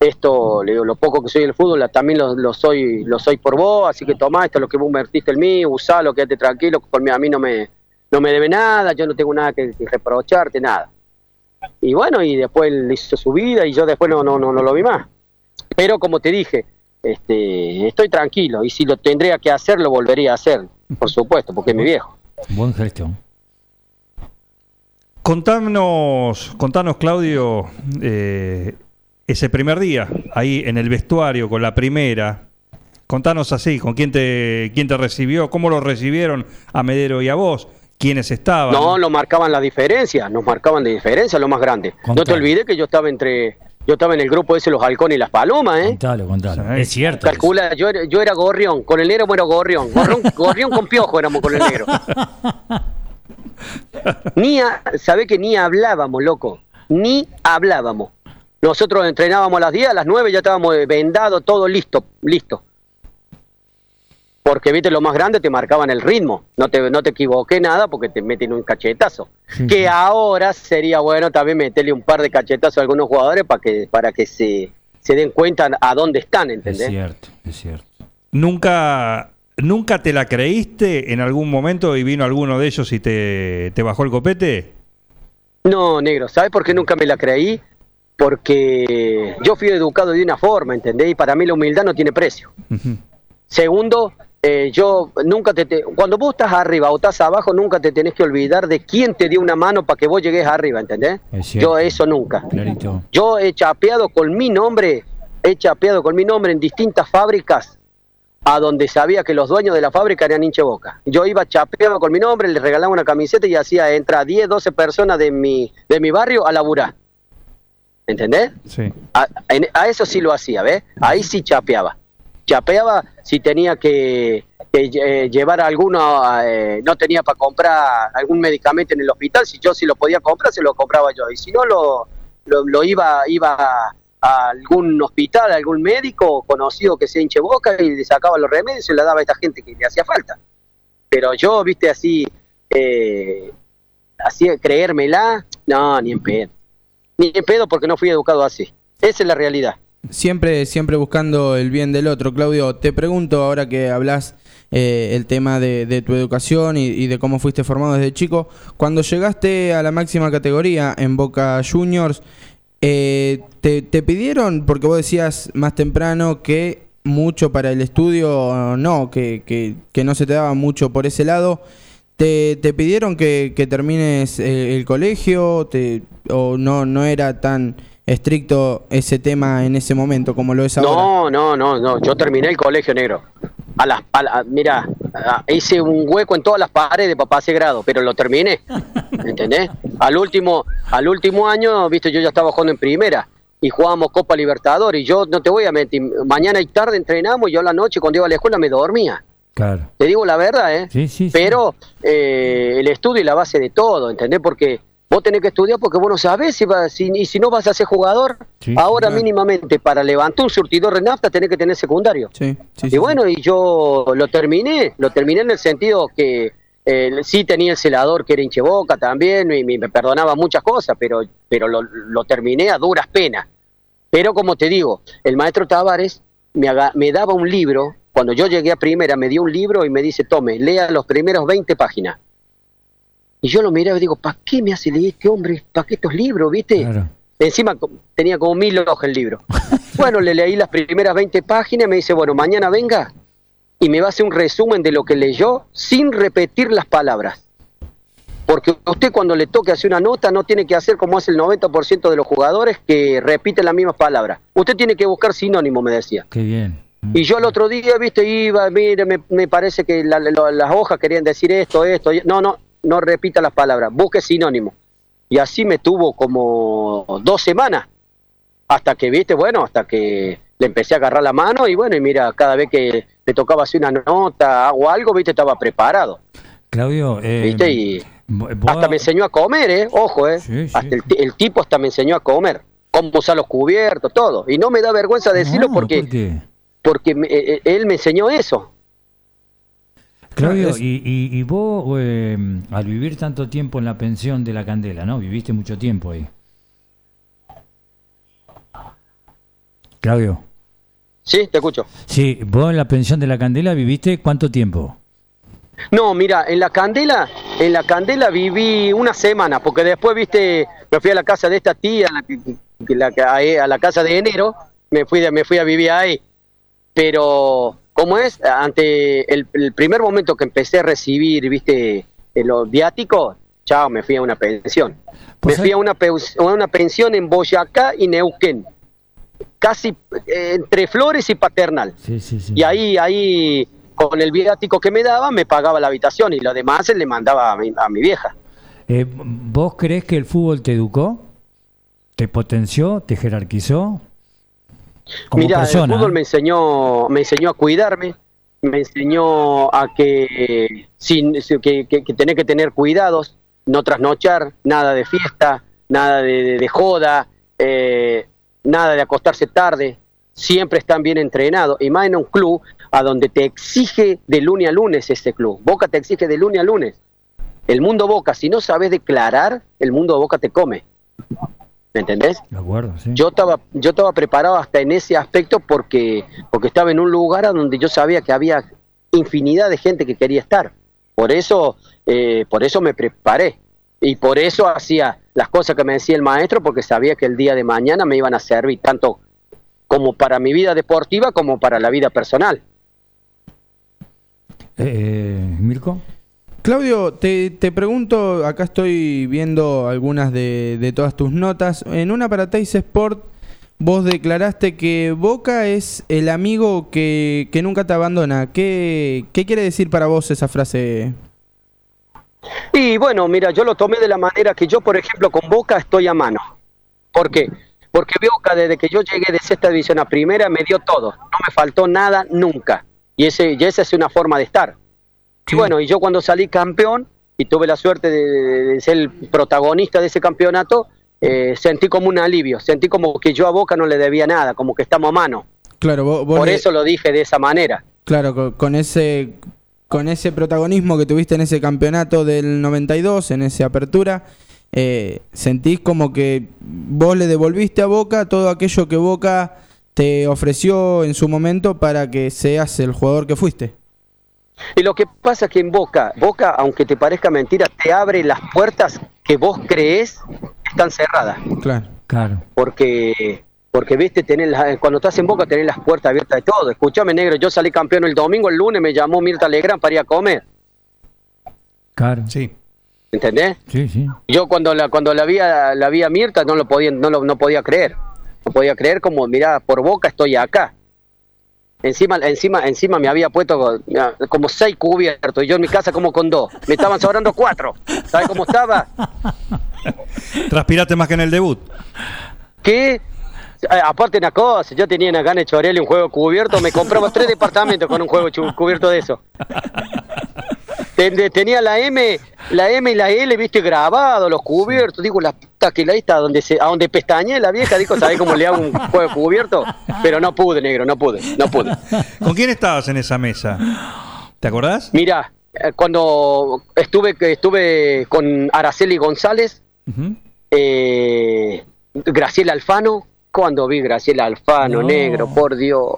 esto, le digo, lo poco que soy del fútbol, también lo, lo soy lo soy por vos, así que tomá, esto es lo que vos invertiste en mí, usalo, quédate tranquilo, conmigo a mí no me, no me debe nada, yo no tengo nada que, que reprocharte, nada. Y bueno, y después él hizo su vida y yo después no, no, no, no lo vi más. Pero como te dije, este, estoy tranquilo y si lo tendría que hacer, lo volvería a hacer, por supuesto, porque es mi viejo. Buen gestión. Contanos, contanos Claudio, eh, ese primer día, ahí en el vestuario con la primera. Contanos así, con quién te, quién te recibió, cómo lo recibieron a Medero y a vos, quiénes estaban. No, nos marcaban la diferencia, nos marcaban la diferencia, lo más grande. No te olvides que yo estaba entre Yo estaba en el grupo ese, los halcones y las palomas, ¿eh? Contalo, contalo. Es cierto. Calcula, yo era, yo era gorrión, con el negro era gorrión. Gorrión, [LAUGHS] gorrión con piojo éramos con el negro. Ni, a- sabe que ni hablábamos, loco. Ni hablábamos. Nosotros entrenábamos a las 10, a las 9 ya estábamos eh, vendados, todo listo, listo. Porque, viste, lo más grande te marcaban el ritmo. No te, no te equivoqué nada porque te meten un cachetazo. que ahora sería bueno también meterle un par de cachetazos a algunos jugadores para que, para que se, se den cuenta a dónde están, Es ¿entendés? cierto, es cierto. ¿Nunca, ¿Nunca te la creíste en algún momento y vino alguno de ellos y te, te bajó el copete? No, negro, ¿sabes por qué nunca me la creí? Porque yo fui educado de una forma, ¿entendés? Y para mí la humildad no tiene precio. Segundo, eh, yo nunca te, te- Cuando vos estás arriba o estás abajo, nunca te tenés que olvidar de quién te dio una mano para que vos llegues arriba, ¿entendés? Es. Yo eso nunca. Clarito. Yo he chapeado con mi nombre, he chapeado con mi nombre en distintas fábricas a donde sabía que los dueños de la fábrica eran hinche boca. Yo iba chapeado con mi nombre, les regalaba una camiseta y hacía entrar 10, 12 personas de mi, de mi barrio a laburar. ¿Entendés? Sí. A, en- a eso sí lo hacía, ¿ves? Ahí sí chapeaba. Chapeaba si tenía que, que, eh, llevar alguno, eh, no tenía para comprar algún medicamento en el hospital, si yo sí lo podía comprar, se lo compraba yo. Y si no, lo, lo, iba, iba a algún hospital, a algún médico conocido que se hinche boca y le sacaba los remedios y se le daba a esta gente que le hacía falta. Pero yo, viste, así, eh, así creérmela, no, ni en pedo. Ni en pedo porque no fui educado así. Esa es la realidad. Siempre, siempre buscando el bien del otro. Claudio, te pregunto ahora que hablas eh, el tema de, tu educación y, de cómo fuiste formado desde chico. Cuando llegaste a la máxima categoría en Boca Juniors, eh, te, pidieron, porque vos decías más temprano que mucho para el estudio, no, que, que, no se te daba mucho por ese lado. ¿Te, te pidieron que, que termines eh, el colegio te, o no, no era tan estricto ese tema en ese momento como lo es ahora? No, no, no, no. Yo terminé el colegio negro. A las, a la- mira, a- hice un hueco en todas las paredes para pase grado, pero lo terminé. ¿Entendés? Al último, al último año, viste, yo ya estaba jugando en primera y jugábamos Copa Libertadores. Y yo no te voy a mentir, mañana y tarde entrenamos y yo a la noche cuando iba a la escuela me dormía. Claro. Te digo la verdad, ¿eh? Sí, sí, sí. Pero eh, el estudio es la base de todo, ¿entendés? Porque vos tenés que estudiar porque vos no sabés si, vas, si, y si no vas a ser jugador. Sí, ahora claro. mínimamente para levantar un surtidor de nafta tenés que tener secundario. Sí, sí, y bueno, y yo lo terminé, lo terminé en el sentido que eh, sí tenía el celador que era hincheboca también, y me, perdonaba muchas cosas, pero, pero lo, lo terminé a duras penas. Pero como te digo, el maestro Tavares me, me daba un libro, cuando yo llegué a primera me dio un libro y me dice, tome, lea los primeros 20 páginas. Y yo lo miraba y digo, ¿para qué me hace leer este hombre? ¿Para qué estos libros, viste? Claro. Encima tenía como mil hojas el libro. [LAUGHS] Bueno, le leí las primeras 20 páginas me dice, bueno, mañana venga y me va a hacer un resumen de lo que leyó sin repetir las palabras. Porque usted cuando le toque hacer una nota no tiene que hacer como hace el 90% de los jugadores que repiten las mismas palabras. Usted tiene que buscar sinónimo, me decía. Qué bien. Y yo el otro día, viste, iba, mire, me, me parece que la- la- las hojas querían decir esto, esto. No, no, no repita las palabras, busque sinónimo. Y así me tuvo como dos semanas. Hasta que, viste, bueno, hasta que le empecé a agarrar la mano y bueno, y mira, cada vez que le tocaba hacer una nota o algo, viste, estaba preparado. Claudio, eh, ¿Viste? Y hasta me enseñó a comer, ¿eh? Ojo, ¿eh? Sí, sí. Hasta el, el tipo hasta me enseñó a comer. Cómo usar los cubiertos, todo. Y no me da vergüenza decirlo No, porque, porque me- eh, él me enseñó eso. Claudio, es- y, y, y vos, eh, al vivir tanto tiempo en la pensión de la Candela, ¿no? Viviste mucho tiempo ahí. Claudio. Sí, te escucho. Sí, vos en la pensión de la Candela viviste cuánto tiempo? No, mira, en la Candela, en la Candela viví una semana, porque después, viste, me fui a la casa de esta tía, que- la a, a la casa de enero, me fui, me fui a vivir ahí. Pero, ¿cómo es? Ante el, el primer momento que empecé a recibir, viste, eh, los viáticos, chao, me fui a una pensión. Pues me fui a una, a una pensión en Boyacá y Neuquén, casi eh, entre Flores y Paternal. Sí, sí, sí. Y ahí, ahí, con el viático que me daba, me pagaba la habitación y lo demás se le mandaba a mi, a mi vieja. Eh, ¿Vos crees que el fútbol te educó? ¿Te potenció? ¿Te jerarquizó? Como Mira, persona, el fútbol ¿eh? me enseñó, me enseñó a cuidarme, me enseñó a que, sin, que, que, que tener que tener cuidados, no trasnochar, nada de fiesta, nada de, de- de joda, eh, nada de acostarse tarde, siempre están bien entrenados, y más en un club a donde te exige de lunes a lunes ese club. Boca te exige de lunes a lunes. El mundo Boca, si no sabes declarar, el mundo Boca te come. ¿Me entendés? De acuerdo, sí. Yo estaba, yo estaba preparado hasta en ese aspecto porque, porque estaba en un lugar a donde yo sabía que había infinidad de gente que quería estar. Por eso, eh, por eso me preparé. Y por eso hacía las cosas que me decía el maestro, porque sabía que el día de mañana me iban a servir tanto como para mi vida deportiva como para la vida personal. Eh, Mirko. Claudio, te, te pregunto, acá estoy viendo algunas de, de todas tus notas. En una para Teis Sport, vos declaraste que Boca es el amigo que, que nunca te abandona. ¿Qué, ¿Qué quiere decir para vos esa frase? Y bueno, mira, yo lo tomé de la manera que yo, por ejemplo, con Boca estoy a mano. ¿Por qué? Porque Boca, desde que yo llegué de sexta división a primera, me dio todo. No me faltó nada nunca. Y, ese, y esa es una forma de estar. Y bueno, y yo cuando salí campeón y tuve la suerte de, de- de ser el protagonista de ese campeonato, eh, sentí como un alivio. Sentí como que yo a Boca no le debía nada, como que estamos a mano. Claro, vos, vos Por le- eso lo dije de esa manera. Claro, con, con ese con ese protagonismo que tuviste en ese campeonato del 92, en esa apertura, eh, sentís como que vos le devolviste a Boca todo aquello que Boca te ofreció en su momento para que seas el jugador que fuiste. Y lo que pasa es que en Boca, Boca, aunque te parezca mentira, te abre las puertas que vos crees están cerradas. Claro. Claro. Porque, porque viste, tenés las- cuando estás en Boca tenés las puertas abiertas de todo. Escúchame, negro, yo salí campeón el domingo, el lunes me llamó Mirta Legrand para ir a comer. Claro. Sí. ¿Entendés? Sí, sí. Yo cuando la cuando la vi a, la vi a Mirta no lo podía no lo no podía creer. No podía creer como mira, por Boca estoy acá. Encima encima encima me había puesto como seis cubiertos y yo en mi casa como con dos. Me estaban sobrando cuatro. ¿Sabes cómo estaba? [LAUGHS] Transpiraste más que en el debut. que eh, aparte una cosa, yo tenía gana de chorrearle un juego cubierto, me compraba tres departamentos con un juego cubierto de eso. [LAUGHS] Tenía la M, la M y la L, viste, grabado, los cubiertos, digo, la puta que la esta, donde se, a donde pestañe la vieja, dijo, ¿sabés cómo le hago un juego cubierto? Pero no pude, negro, no pude, no pude. ¿Con quién estabas en esa mesa? ¿Te acordás? Mira, eh, cuando estuve, que estuve con Araceli González, eh, Graciela Alfano, cuando vi Graciela Alfano, No. negro, por Dios.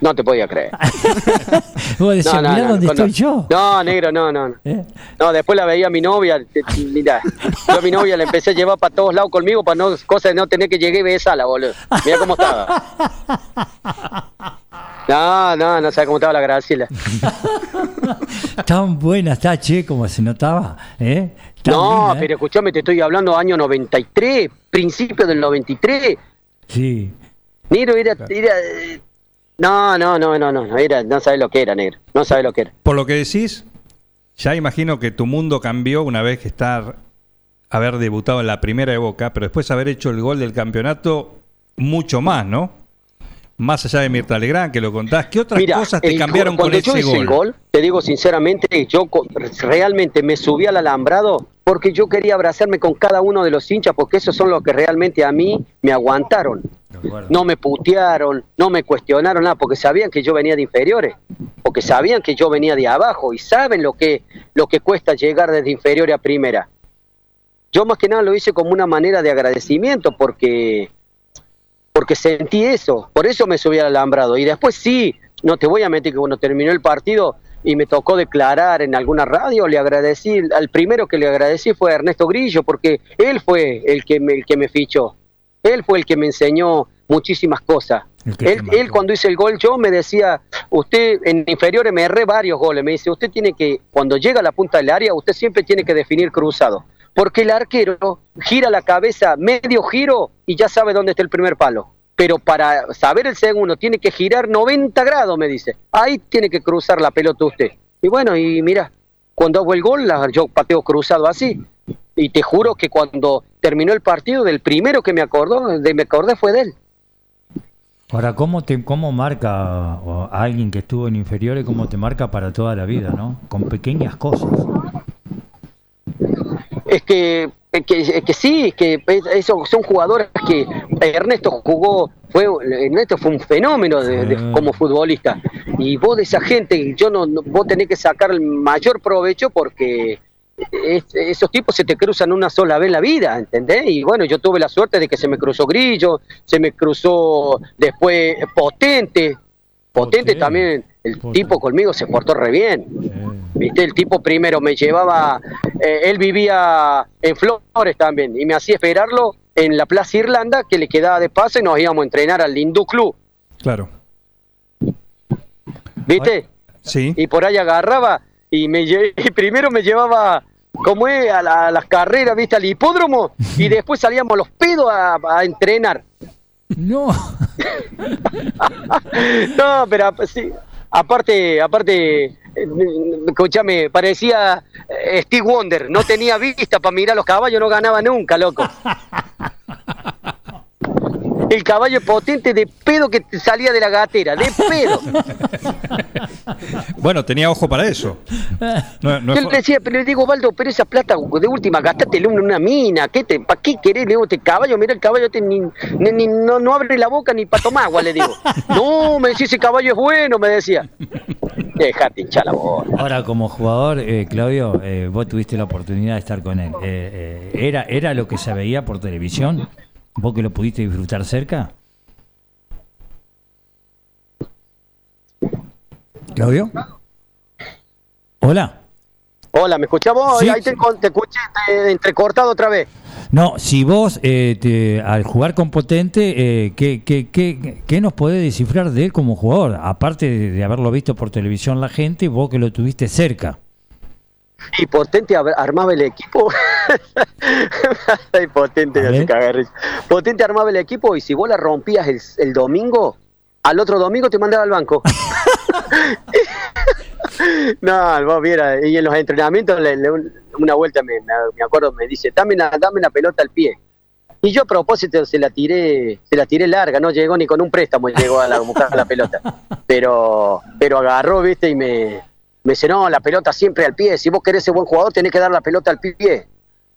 No te podía creer. [LAUGHS] Vos decías, No, no, mirá no, dónde estoy yo. No, negro, no, no. no. ¿Eh? No, después la veía mi novia. Mirá, yo a mi novia la empecé a llevar para todos lados conmigo para no, cosa de no tener que llegar y ver sala, boludo. Mira cómo estaba. No, no, no sabes cómo estaba la Graciela. [LAUGHS] Tan buena está, che, como se notaba. ¿eh? Tan No, linda, ¿eh? pero escuchame, te estoy hablando año 93, principio del 93. Sí. Negro era, era no, no, no, no, no, era, no sabes lo que era, negro, no sabes lo que era. Por lo que decís, ya imagino que tu mundo cambió una vez que estar haber debutado en la primera de Boca, pero después haber hecho el gol del campeonato mucho más, ¿no? Más allá de Mirta Legrand, que lo contás, ¿qué otras Mira, cosas te cambiaron gol- con cuando ese yo hice gol? el gol, te digo sinceramente, yo co- realmente me subí al alambrado porque yo quería abrazarme con cada uno de los hinchas, porque esos son los que realmente a mí me aguantaron. No me putearon, no me cuestionaron nada, porque sabían que yo venía de inferiores, porque sabían que yo venía de abajo y saben lo que, lo que cuesta llegar desde inferiores a primera. Yo más que nada lo hice como una manera de agradecimiento, porque porque sentí eso, por eso me subí al alambrado. Y después sí, no te voy a mentir que cuando terminó el partido y me tocó declarar en alguna radio, le agradecí, al primero que le agradecí fue a Ernesto Grillo, porque él fue el que me, el que me fichó, él fue el que me enseñó muchísimas cosas. Él, él cuando hice el gol yo me decía, usted en inferiores me erré varios goles, me dice, usted tiene que, cuando llega a la punta del área, usted siempre tiene que definir cruzado, porque el arquero gira la cabeza medio giro y ya sabe dónde está el primer palo. Pero para saber el segundo tiene que girar 90 grados, me dice. Ahí tiene que cruzar la pelota usted. Y bueno, y mira, cuando hago el gol, yo pateo cruzado así. Y te juro que cuando terminó el partido, del primero que me acordó, de me acordé fue de él. Ahora, ¿cómo, te, ¿cómo marca alguien que estuvo en inferiores, cómo te marca para toda la vida, ¿no? Con pequeñas cosas. Es que, es que, es que sí, es que esos son jugadores que Ernesto jugó, fue Ernesto fue un fenómeno de- de- como futbolista. Y vos de esa gente, yo no, no- vos tenés que sacar el mayor provecho porque es- esos tipos se te cruzan una sola vez en la vida, ¿entendés? Y bueno, yo tuve la suerte de que se me cruzó Grillo, se me cruzó después Potente, Potente también, el tipo conmigo se portó re bien. Viste, el tipo primero me llevaba, eh, él vivía en Flores también, y me hacía esperarlo en la Plaza Irlanda, que le quedaba de paso y nos íbamos a entrenar al Hindú Club, Claro. ¿viste? Sí. Y por ahí agarraba y me [LAUGHS] y primero me llevaba, como es, a, la- a las carreras, ¿viste? Al hipódromo, y [LAUGHS] después salíamos los pedos a, a entrenar. No. [LAUGHS] no, pero ap- sí, aparte, aparte, eh, escúchame, parecía eh, Steve Wonder, no tenía vista para mirar los caballos, no ganaba nunca, loco. [LAUGHS] El caballo potente de pedo que te salía de la gatera, de pedo. [LAUGHS] Bueno, tenía ojo para eso. No, Yo le decía, pero le digo, Baldo, pero esa plata de última, gastatelo en una mina, ¿qué te, ¿para qué querés? Le digo, este caballo, mira el caballo, este ni, ni- ni- no, no abre la boca ni para tomar agua, le digo. [LAUGHS] No, me decía, ese caballo es bueno, me decía. Dejate hinchar la bola. Ahora, como jugador, eh, Claudio, eh, vos tuviste la oportunidad de estar con él. Eh, eh, ¿era, ¿Era lo que se veía por televisión? ¿Vos que lo pudiste disfrutar cerca? ¿Claudio? Hola. Hola, ¿me escuchás vos? Sí, Ahí te, te escuché te- entrecortado otra vez. No, si vos eh, te- al jugar con Potente, eh, ¿qué, qué, qué, qué nos podés descifrar de él como jugador? Aparte de, de haberlo visto por televisión la gente, vos que lo tuviste cerca. Y Potente ab- armaba el equipo. [LAUGHS] Potente. Potente armaba el equipo y si vos la rompías el, el domingo, al otro domingo te mandaba al banco. [LAUGHS] no, vos viera, y en los entrenamientos, le- le- una vuelta me, me- me acuerdo, me dice, dame una, dame una pelota al pie. Y yo a propósito se la tiré, se la tiré larga, no llegó ni con un préstamo, llegó a, la, a buscar la pelota. Pero, pero agarró, viste, y me, me dice, no, la pelota siempre al pie, si vos querés ser buen jugador tenés que dar la pelota al pie.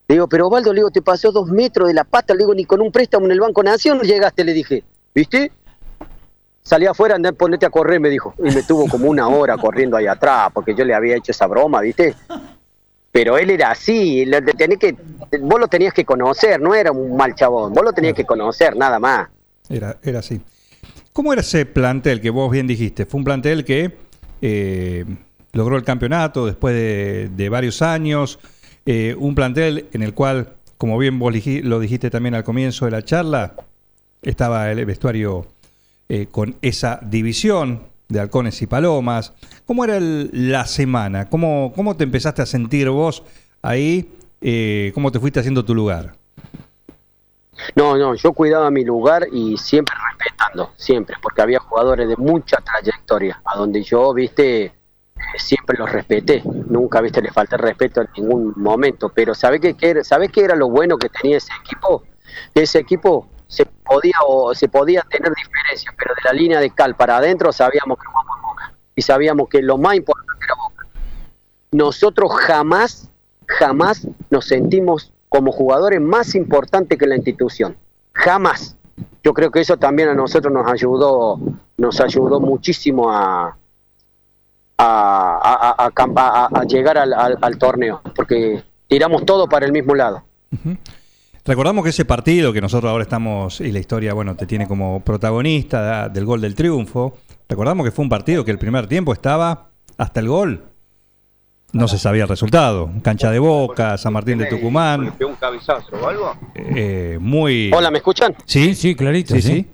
Le digo, pero Osvaldo, le digo, te pasó dos metros de la pata, le digo, ni con un préstamo en el Banco Nación llegaste, le dije, ¿viste? Salí afuera, andá, ponete a correr, me dijo. Y me tuvo como una hora corriendo ahí atrás, porque yo le había hecho esa broma, ¿viste? Pero él era así, tenés que, vos lo tenías que conocer, no era un mal chabón, vos lo tenías que conocer, nada más. Era, era así. ¿Cómo era ese plantel que vos bien dijiste? Fue un plantel que eh, logró el campeonato después de, varios años. eh, un plantel en el cual, como bien vos lo dijiste también al comienzo de la charla, estaba el vestuario eh, con esa división de halcones y palomas. ¿Cómo era la semana? ¿Cómo, ¿Cómo te empezaste a sentir vos ahí? Eh, ¿Cómo te fuiste haciendo tu lugar? No, no, yo cuidaba mi lugar y siempre respetando, siempre, porque había jugadores de mucha trayectoria, a donde yo, viste, siempre los respeté, nunca, viste, le falté respeto en ningún momento, pero ¿sabés qué, qué ¿sabés qué era lo bueno que tenía ese equipo? Ese equipo se podía o se podía tener diferencias, pero de la línea de cal para adentro sabíamos que jugamos Boca y sabíamos que lo más importante era Boca. Nosotros jamás, jamás nos sentimos como jugadores más importantes que la institución. Jamás. Yo creo que eso también a nosotros nos ayudó, nos ayudó muchísimo a, a, a- a- a cam- a- a llegar al, al- al torneo, porque tiramos todo para el mismo lado. Recordamos que ese partido que nosotros ahora estamos, y la historia, bueno, te tiene como protagonista del gol del triunfo, recordamos que fue un partido que el primer tiempo estaba hasta el gol. No se sabía el resultado. Cancha de Boca, San Martín de Tucumán. un cabezazo o algo? eh, muy... Hola, ¿me escuchan? Sí, sí, clarito. Sí, sí.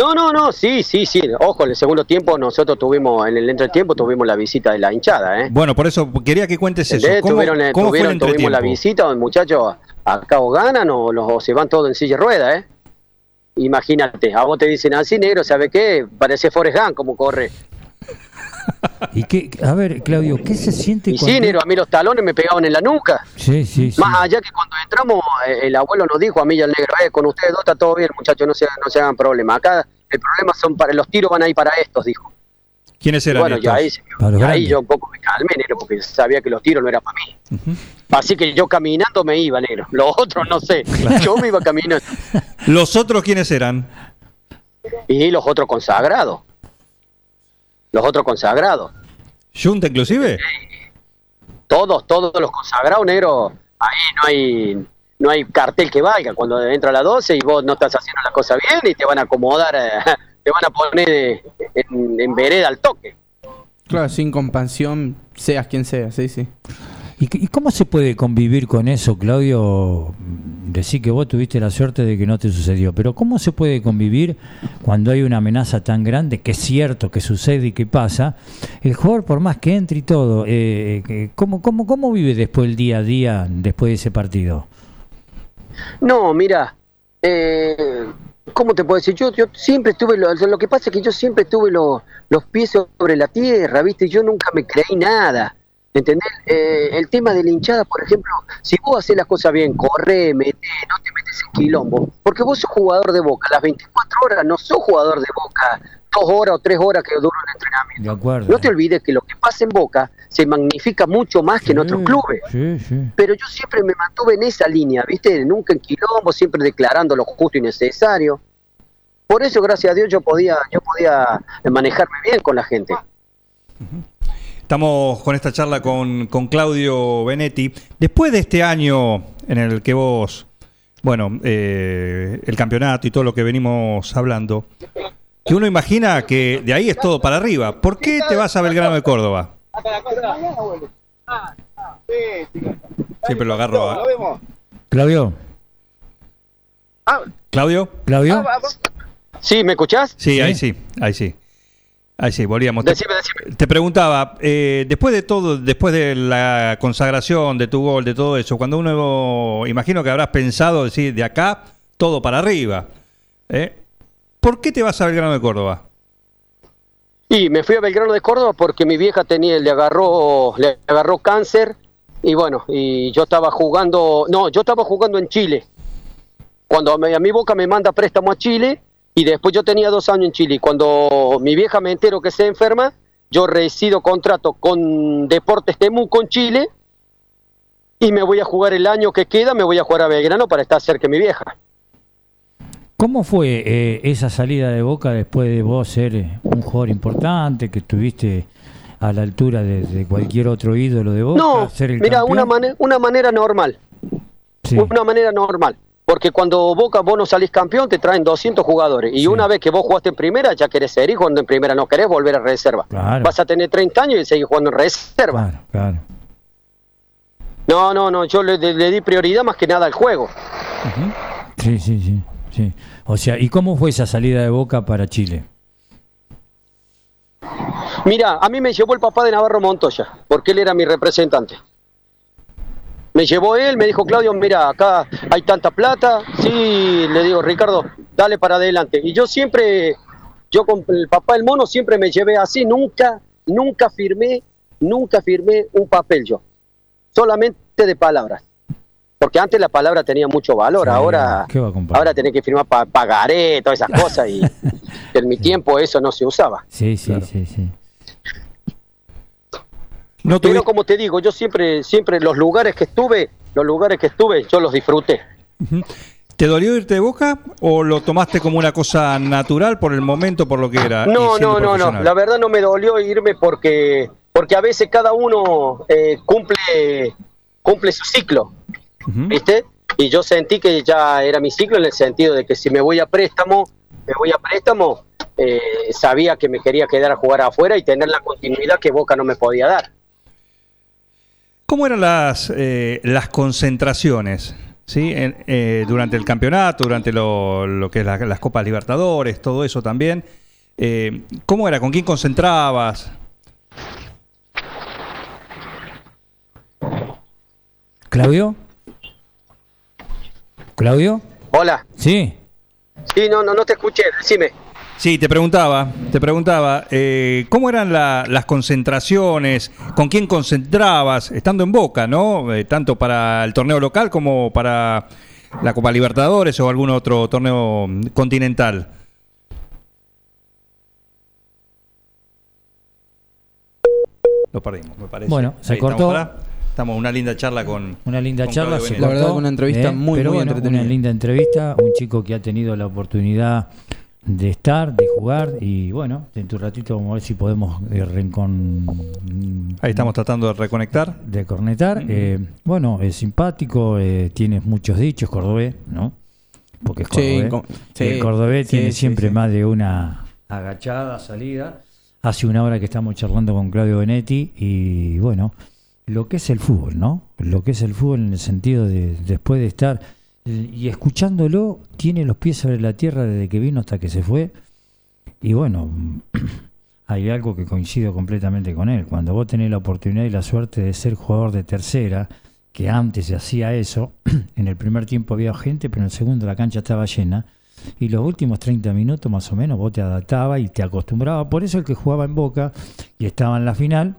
No, no, no, sí, sí, sí. Ojo, en el segundo tiempo nosotros tuvimos, en el entretiempo tuvimos la visita de la hinchada, ¿eh? Bueno, por eso quería que cuentes eso. ¿Entendés? ¿Cómo, Tuvieron, eh, cómo fue el tuvieron- tuvimos la visita donde muchachos acá o ganan o, los- o se van todos en silla de rueda, ¿eh? Imagínate, a vos te dicen así, negro, ¿sabe qué? Parece Forrest Gump como corre. ¿Y qué, a ver, Claudio, ¿qué se siente Y cuando... sí, negro, a mí los talones me pegaban en la nuca. Sí, sí, sí. Más allá que cuando entramos, eh, el abuelo nos dijo a mí y al negro, eh, con ustedes dos está todo bien, muchachos, no se, no se hagan problema. Acá el problema son para los tiros van a ir para estos, dijo. ¿Quiénes Y eran bueno, ya estos? ahí, Para y ahí yo un poco me calmé, negro, porque sabía que los tiros no eran para mí. Así que yo caminando me iba, negro. Los otros no sé. Yo me iba caminando. ¿Los otros quiénes eran? Y los otros consagrados. Los otros consagrados. ¿Junta inclusive? Todos, todos los consagrados, negro. Ahí no hay no hay cartel que valga. Cuando entra a las 12 y vos no estás haciendo las cosas bien y te van a acomodar, eh, [LAUGHS] te van a poner eh, en, en vereda al toque. Claro, sin compasión, seas quien sea, sí, sí. ¿Y, cómo se puede convivir con eso, Claudio? Decir que vos tuviste la suerte de que no te sucedió, pero ¿cómo se puede convivir cuando hay una amenaza tan grande, que es cierto que sucede y que pasa? El jugador, por más que entre y todo, eh, eh, ¿cómo, cómo, ¿cómo vive después el día a día, después de ese partido? No, mira, eh, ¿cómo te puedo decir? Yo, yo siempre estuve, lo, lo que pasa es que yo siempre tuve lo- los pies sobre la tierra, ¿viste? Yo nunca me creí nada, ¿entendés? Eh, el tema de la hinchada, por ejemplo, si vos haces las cosas bien, corre, mete, no te metes en quilombo, porque vos sos jugador de Boca, las 24 horas no sos jugador de Boca, dos horas o tres horas que dura un entrenamiento. De acuerdo. No te olvides que lo que pasa en Boca se magnifica mucho más que en otros clubes Sí, sí. pero yo siempre me mantuve en esa línea, ¿viste? Nunca en quilombo, siempre declarando lo justo y necesario. Por eso, gracias a Dios, yo podía, yo podía manejarme bien con la gente. Estamos con esta charla con, con Claudio Benetti. Después de este año en el que vos, bueno, eh, el campeonato y todo lo que venimos hablando, que uno imagina que de ahí es todo para arriba. ¿Por qué te vas a Belgrano de Córdoba? Siempre lo agarro a... Claudio, ¿Claudio? Claudio, ¿Sí, me escuchás? Sí, ahí sí, ahí sí. Ahí sí, volvíamos. Te, Decime, decime. te preguntaba, eh, después de todo, después de la consagración, de tu gol, de todo eso, cuando uno, imagino que habrás pensado decir, de acá, todo para arriba. ¿eh? ¿Por qué te vas a Belgrano de Córdoba? Y me fui a Belgrano de Córdoba porque mi vieja tenía, le agarró, le agarró cáncer y bueno, y yo estaba jugando, no, yo estaba jugando en Chile. Cuando a mi, a mi boca me manda préstamo a Chile y después yo tenía dos años en Chile cuando mi vieja me entero que se enferma, yo resido contrato con Deportes Temuco en Chile y me voy a jugar el año que queda, me voy a jugar a Belgrano para estar cerca de mi vieja. ¿cómo fue eh, esa salida de Boca después de vos ser eh, un jugador importante, que estuviste a la altura de, de cualquier otro ídolo de Boca? No, ser el mira, campeón? una, mane- una manera normal. Sí. Una manera normal. Porque cuando Boca vos no salís campeón, te traen 200 jugadores. Y Sí. una vez que vos jugaste en primera, ya querés seguir jugando en primera. No querés volver a reserva. Claro. Vas a tener 30 años y seguir jugando en reserva. Claro, claro. No, no, no. Yo le, le- le di prioridad más que nada al juego. Sí, sí, sí, sí. O sea, ¿y cómo fue esa salida de Boca para Chile? Mira, a mí me llevó el papá de Navarro Montoya, porque él era mi representante. Me llevó él, me dijo, Claudio, mira, acá hay tanta plata. Sí, le digo, Ricardo, dale para adelante. Y yo siempre, yo con el papá del mono siempre me llevé así, nunca, nunca firmé, nunca firmé un papel yo. Solamente de palabras. Porque antes la palabra tenía mucho valor, Sí, ahora, ¿qué va a comparar? ahora tenés que firmar pa pagaré, todas esas cosas, y [LAUGHS] en mi tiempo eso no se usaba. Sí, sí, sí, sí. No Pero como te digo, yo siempre, siempre los lugares que estuve, los lugares que estuve, yo los disfruté. ¿Te dolió irte de Boca o lo tomaste como una cosa natural por el momento, por lo que era? No, no, no, no. La verdad no me dolió irme porque, porque a veces cada uno eh, cumple, cumple su ciclo. ¿viste? Y yo sentí que ya era mi ciclo en el sentido de que si me voy a préstamo, me voy a préstamo, eh, sabía que me quería quedar a jugar afuera y tener la continuidad que Boca no me podía dar. ¿Cómo eran las, eh, las concentraciones? ¿Sí? En- eh, durante el campeonato, durante lo, lo que es la- las Copas Libertadores, todo eso también. Eh, ¿Cómo era? ¿Con quién concentrabas? ¿Claudio? ¿Claudio? Hola. Sí. Sí, no, no, no te escuché, decime. Sí, te preguntaba, te preguntaba, eh, ¿cómo eran la- las concentraciones? ¿Con quién concentrabas? Estando en Boca, ¿no? Eh, tanto para el torneo local como para la Copa Libertadores o algún otro torneo continental. Lo perdimos, me parece. Bueno, se Ahí estamos, cortó. Estamos en una linda charla con. Una linda con charla, se Benetti. La verdad cortó, una entrevista ¿eh? muy, Pero muy bueno, entretenida. Una linda entrevista, un chico que ha tenido la oportunidad de estar, de jugar y bueno, en tu ratito vamos a ver si podemos eh. Ahí estamos tratando de reconectar. de cornetar. Eh, bueno, es simpático, eh, tiene muchos dichos, cordobés, ¿no? Porque es Sí, cordobés. com- sí, el cordobés sí, tiene sí, siempre sí. más de una agachada, salida. Hace una hora que estamos charlando con Claudio Benetti y bueno, lo que es el fútbol, ¿no? Lo que es el fútbol en el sentido de después de estar y escuchándolo, tiene los pies sobre la tierra desde que vino hasta que se fue. Y bueno, [CLEARS THROAT] hay algo que coincido completamente con él. Cuando vos tenés la oportunidad y la suerte de ser jugador de tercera, que antes se hacía eso, [CLEARS THROAT] en el primer tiempo había gente, pero en el segundo la cancha estaba llena. Y los últimos 30 minutos más o menos vos te adaptabas y te acostumbrabas. Por eso el que jugaba en Boca y estaba en la final,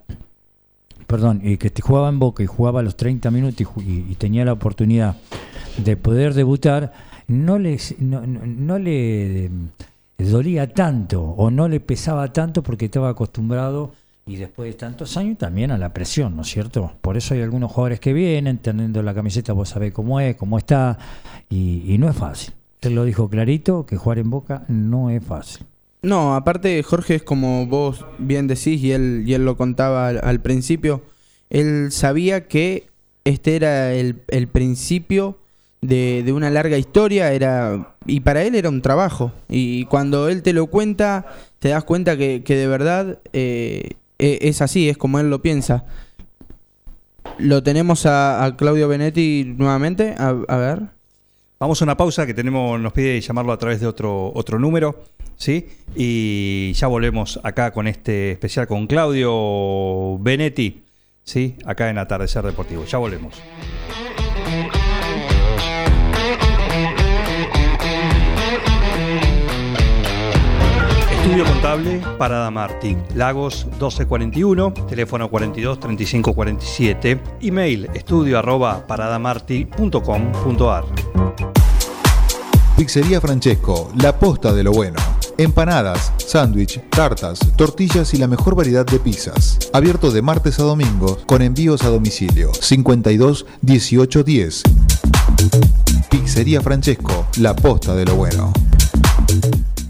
perdón, y que te jugaba en Boca y jugaba los 30 minutos y- y tenía la oportunidad de poder debutar, no, les, no, no- le eh, dolía tanto o no le pesaba tanto porque estaba acostumbrado y después de tantos años también a la presión, ¿no es cierto? Por eso hay algunos jugadores que vienen, teniendo la camiseta, vos sabés cómo es, cómo está, y, no es fácil. Él lo dijo clarito, que jugar en Boca no es fácil. No, aparte Jorge es como vos bien decís y él, y él lo contaba al, al principio, él sabía que este era el, el principio de, de una larga historia, era y para él era un trabajo. Y cuando él te lo cuenta, te das cuenta que, que de verdad eh, e- es así, es como él lo piensa. Lo tenemos a, Claudio Benetti nuevamente, a, a ver. Vamos a una pausa que tenemos, nos pide llamarlo a través de otro, otro número, ¿sí? Y ya volvemos acá con este especial con Claudio Benetti, ¿sí? Acá en Atardecer Deportivo. Ya volvemos. Estudio Contable Parada Martí, Lagos 1241, teléfono 42 35 47, email estudio arroba paradamarti.com.ar. Pizzería Francesco, la posta de lo bueno. Empanadas, sándwich, tartas, tortillas y la mejor variedad de pizzas. Abierto de martes a domingo con envíos a domicilio. 52 18 10. Pizzería Francesco, la posta de lo bueno.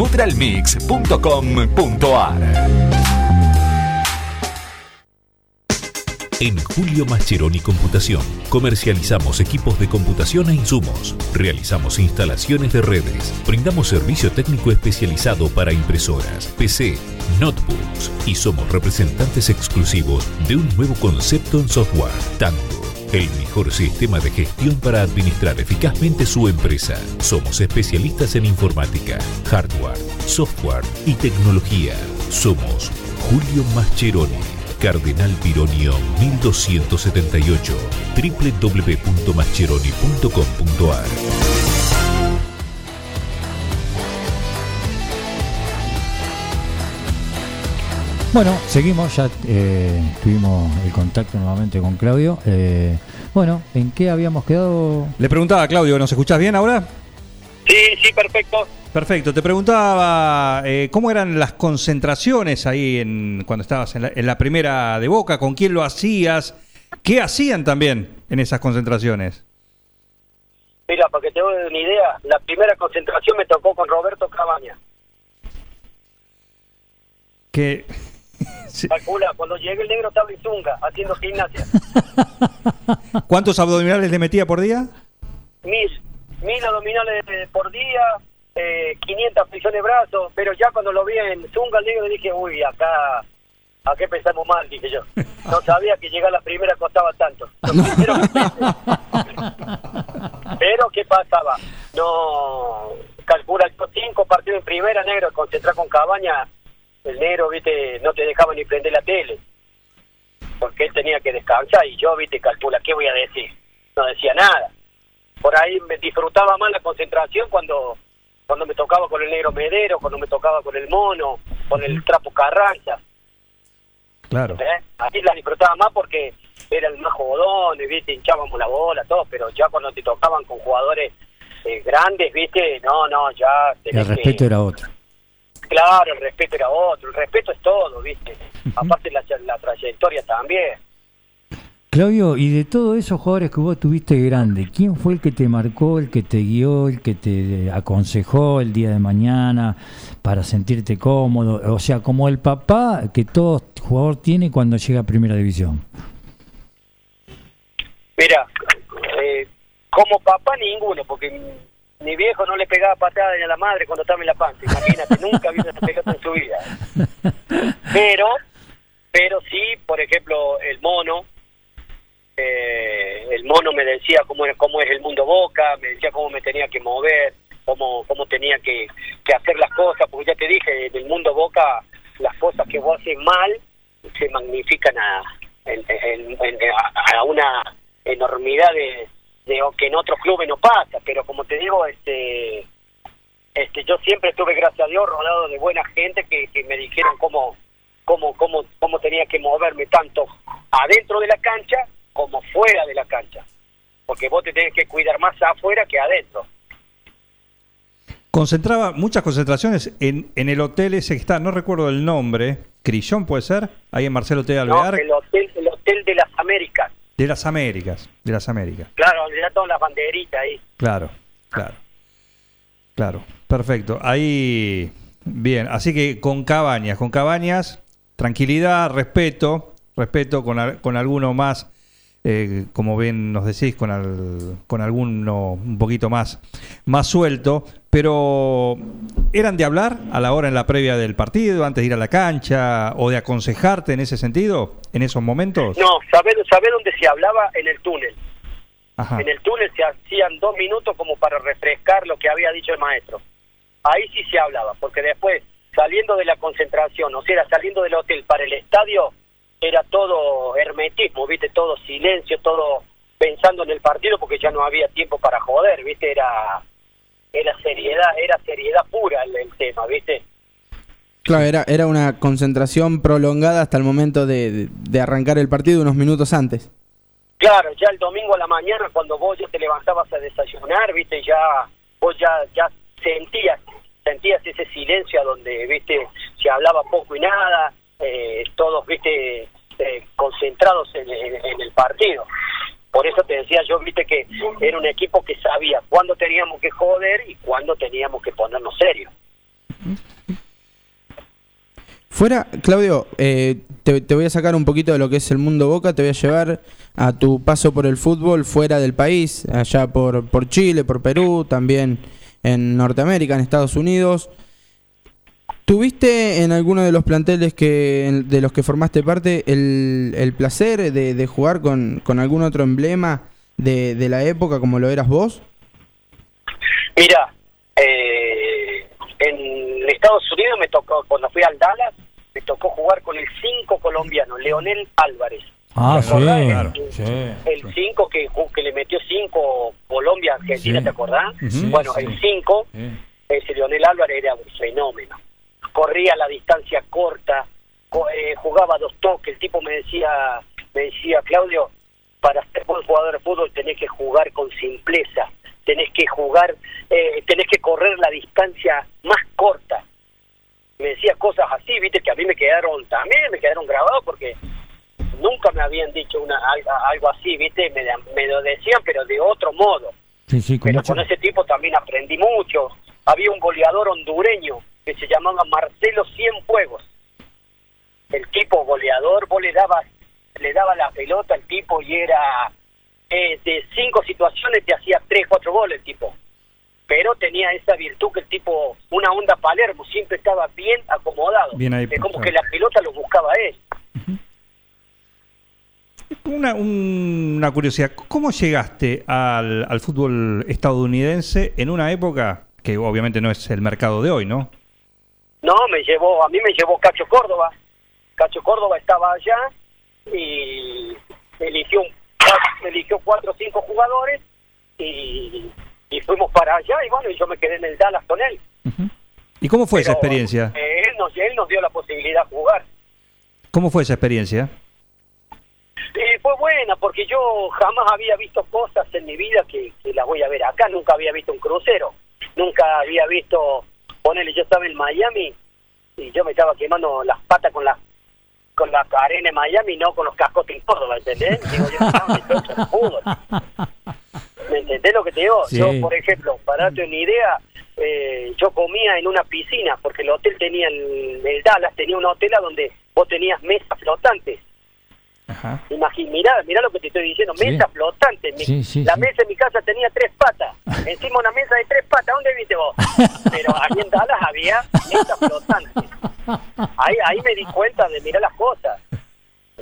www.nutralmix.com.ar. En Julio Mascheroni Computación comercializamos equipos de computación e insumos, realizamos instalaciones de redes, brindamos servicio técnico especializado para impresoras, PC, notebooks y somos representantes exclusivos de un nuevo concepto en software, Tango. El mejor sistema de gestión para administrar eficazmente su empresa. Somos especialistas en informática, hardware, software y tecnología. Somos Julio Mascheroni. Cardenal Pironio 1278 www.mascheroni.com.ar Bueno, seguimos, ya eh, tuvimos el contacto nuevamente con Claudio. Eh, bueno, ¿en qué habíamos quedado? Le preguntaba a Claudio, ¿nos escuchás bien ahora? Sí, sí, perfecto. Perfecto, te preguntaba eh, cómo eran las concentraciones ahí en, cuando estabas en la, en la primera de Boca, con quién lo hacías, qué hacían también en esas concentraciones. Mira, para que te doy una idea, la primera concentración me tocó con Roberto Cabaña. Que Calcula, cuando llegué el negro estaba en Zunga, haciendo gimnasia. [LAUGHS] ¿Cuántos abdominales le metía por día? Mil, mil abdominales por día, eh, 500 flexiones de brazos, pero ya cuando lo vi en Zunga el negro dije, uy, acá, ¿a qué pensamos mal? Dije yo. No sabía que llegar a la primera costaba tanto. Pero, pero ¿qué pasaba? No, calcula cinco partidos en primera, negro, concentrar con Cabaña, el negro, viste, no te dejaba ni prender la tele, porque él tenía que descansar y yo, viste, calcula, ¿qué voy a decir? No decía nada. Por ahí me disfrutaba más la concentración cuando cuando me tocaba con el negro Medero, cuando me tocaba con el mono, con el trapo Carranza. Claro. ¿Eh? Así la disfrutaba más porque era el más jodón, viste, hinchábamos la bola, todo, pero ya cuando te tocaban con jugadores eh, grandes, viste, no, no, ya... El respeto era otro. Claro, el respeto era otro, el respeto es todo, viste. Aparte la, la trayectoria también. Claudio, y de todos esos jugadores que vos tuviste grande, ¿quién fue el que te marcó, el que te guió, el que te aconsejó el día de mañana para sentirte cómodo? O sea, como el papá que todo jugador tiene cuando llega a Primera División. Mira, eh, como papá ninguno, porque mi viejo no le pegaba patada ni a la madre cuando estaba en la panza. Imagínate, [LAUGHS] nunca visto esa pelota en su vida. Pero, pero sí, por ejemplo, el mono, eh, el mono me decía cómo, cómo es el mundo boca, me decía cómo me tenía que mover, cómo, cómo tenía que, que hacer las cosas, porque ya te dije, en el mundo boca las cosas que vos haces mal se magnifican a, a, una enormidad de, de que en otros clubes no pasa, pero como te digo, este este yo siempre estuve, gracias a Dios, rodeado de buena gente que, que me dijeron cómo, cómo, cómo, cómo tenía que moverme tanto adentro de la cancha como fuera de la cancha, porque vos te tenés que cuidar más afuera que adentro. Concentraba muchas concentraciones en, en el hotel ese que está, no recuerdo el nombre, Crillón puede ser, ahí en Marcelo T. Alvear. No, el hotel, el hotel de las Américas. De las Américas, de las Américas. Claro, donde ya todas las banderitas ahí. Claro, claro. Claro, perfecto. Ahí, bien, así que con cabañas, con cabañas, tranquilidad, respeto, respeto con, con alguno más eh, como bien nos decís, con, al, con alguno un poquito más, más suelto, pero ¿eran de hablar a la hora en la previa del partido, antes de ir a la cancha, o de aconsejarte en ese sentido, en esos momentos? No, ¿sabés, dónde se hablaba? En el túnel. En el túnel se hacían dos minutos como para refrescar lo que había dicho el maestro. Ahí sí se hablaba, porque después, saliendo de la concentración, o sea, saliendo del hotel para el estadio, era todo hermetismo, viste, todo silencio, todo pensando en el partido porque ya no había tiempo para joder, viste, era era seriedad, era seriedad pura el, tema, viste. Claro, era, era una concentración prolongada hasta el momento de, de, arrancar el partido unos minutos antes. Claro, ya el domingo a la mañana cuando vos ya te levantabas a desayunar, viste, ya vos ya ya sentías sentías ese silencio donde, viste, se hablaba poco y nada, eh, todos, viste, eh, concentrados en, el partido. Por eso te decía yo, viste, que era un equipo que sabía cuándo teníamos que joder y cuándo teníamos que ponernos serios. Fuera, Claudio, eh, te, voy a sacar un poquito de lo que es el mundo Boca, te voy a llevar a tu paso por el fútbol fuera del país, allá por, por Chile, por Perú, también en Norteamérica, en Estados Unidos. ¿Tuviste en alguno de los planteles que de los que formaste parte el, el placer de, jugar con, con, algún otro emblema de, de, la época como lo eras vos? Mira, eh, en Estados Unidos me tocó, cuando fui al Dallas, me tocó jugar con el 5 colombiano, Leonel Álvarez. Ah, sí, El 5 que, que le metió 5 Colombia, Argentina, ¿te acordás? bueno, el 5, ese Leonel Álvarez era un fenómeno corría la distancia corta, eh, jugaba dos toques, el tipo me decía, me decía, Claudio, para ser buen jugador de fútbol tenés que jugar con simpleza, tenés que jugar, eh, tenés que correr la distancia más corta. Me decía cosas así, viste, que a mí me quedaron, también me quedaron grabados porque nunca me habían dicho una algo así, viste, me, me lo decían, pero de otro modo. pero con ese tipo también aprendí mucho. Había un goleador hondureño que se llamaba Marcelo Cienfuegos. El tipo goleador, vos le dabas, le daba la pelota al tipo y era eh, de cinco situaciones te hacía tres, cuatro goles el tipo. pero tenía esa virtud que el tipo, una onda Palermo, siempre estaba bien acomodado. Bien ahí, es como claro. que la pelota lo buscaba él. Una, un- una curiosidad, ¿cómo llegaste al, al fútbol estadounidense en una época que obviamente no es el mercado de hoy, ¿no? No, me llevó, a mí me llevó Cacho Córdoba. Cacho Córdoba estaba allá y eligió, un- eligió cuatro o cinco jugadores y, y fuimos para allá y bueno, y yo me quedé en el Dallas con él. ¿Y cómo fue esa experiencia? eh, él, nos, él nos dio la posibilidad de jugar. ¿Cómo fue esa experiencia? Eh, fue buena porque yo jamás había visto cosas en mi vida que, que las voy a ver acá. Nunca había visto un crucero. Nunca había visto, ponele, yo estaba en Miami y yo me estaba quemando las patas con la con la arena en Miami, no con los cascotes en Córdoba, ¿entendés? [LAUGHS] Digo, yo no fútbol. ¿Me entendés lo que te digo? Sí. Yo, por ejemplo, para darte una idea, eh, yo comía en una piscina, porque el hotel tenía, el, el Dallas tenía un hotel a donde vos tenías mesas flotantes. Imagín, mirá, mirá lo que te estoy diciendo, Sí. mesa flotante. Mi- Sí, sí, la sí. mesa en mi casa tenía tres patas. [LAUGHS] Encima una mesa de tres patas, ¿dónde viste vos? [LAUGHS] Pero ahí en Dallas había mesa flotante. Ahí, ahí me di cuenta de mirar las cosas.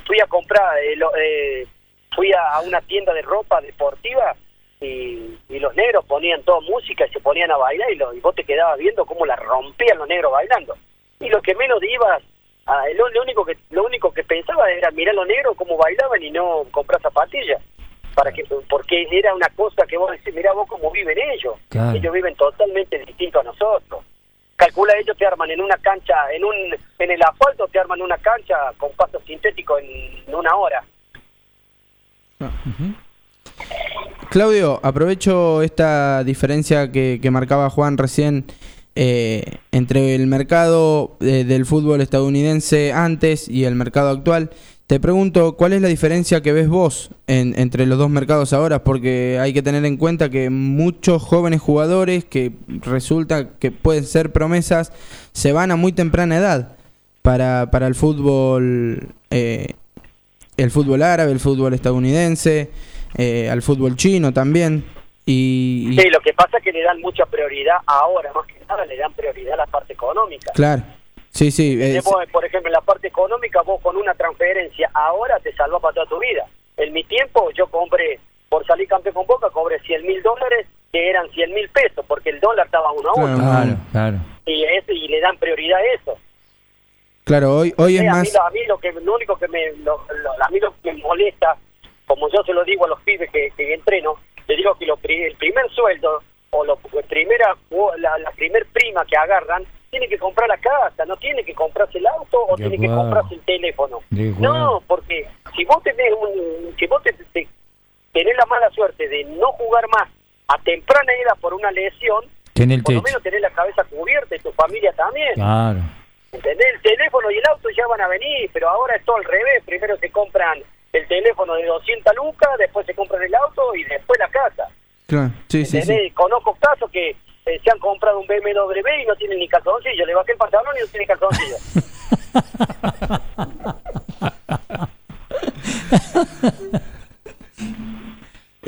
Fui a comprar, eh, lo- eh, fui a, a una tienda de ropa deportiva y, y los negros ponían toda música y se ponían a bailar y, lo- y vos te quedabas viendo cómo la rompían los negros bailando. Y lo que menos ibas, a- lo, lo único que lo único que pensaba era mirar los negros cómo bailaban y no comprar zapatillas. Para que, porque era una cosa que vos decís, mirá vos cómo viven ellos. Claro. Ellos viven totalmente distinto a nosotros. Calcula ellos te arman en una cancha, en un en el asfalto te arman una cancha con pasto sintético en una hora. Claudio, aprovecho esta diferencia que, que marcaba Juan recién eh, entre el mercado eh, del fútbol estadounidense antes y el mercado actual. Te pregunto, ¿cuál es la diferencia que ves vos en- entre los dos mercados ahora? Porque hay que tener en cuenta que muchos jóvenes jugadores que resulta que pueden ser promesas se van a muy temprana edad para, para el fútbol eh, el fútbol árabe, el fútbol estadounidense, eh, al fútbol chino también. Y, Sí, lo que pasa es que le dan mucha prioridad ahora, más que nada le dan prioridad a la parte económica. claro, sí, sí, eh, vos, por ejemplo, en la parte económica, vos con una transferencia ahora te salva para toda tu vida. En mi tiempo, yo compré, por salir campeón con Boca, cobré 100 mil dólares, que eran 100 mil pesos, porque el dólar estaba uno a uno. Claro, claro. Y, eso, y le dan prioridad a eso. claro, hoy, hoy es Eh, a, más... lo- a mí lo que lo único que me lo, lo- a mí lo que me molesta como yo se lo digo a los pibes que, que entreno le digo que lo, el primer sueldo o lo, la primera o la, la primer prima que agarran tiene que comprar la casa no tiene que comprarse el auto o tiene que comprarse el teléfono no porque si vos tenés un si vos te, te- tenés la mala suerte de no jugar más a temprana edad por una lesión el por lo menos tenés la cabeza cubierta y tu familia también Claro. ¿Entendés? El teléfono y el auto ya van a venir, pero ahora es todo al revés. Primero se compran el teléfono de 200 lucas, después se compran el auto y después la casa. Claro, sí, sí, sí. Conozco casos que eh, se han comprado un BMW y no tienen ni calzoncillo. Le bajé el pantalón y no tiene calzoncillo. [LAUGHS]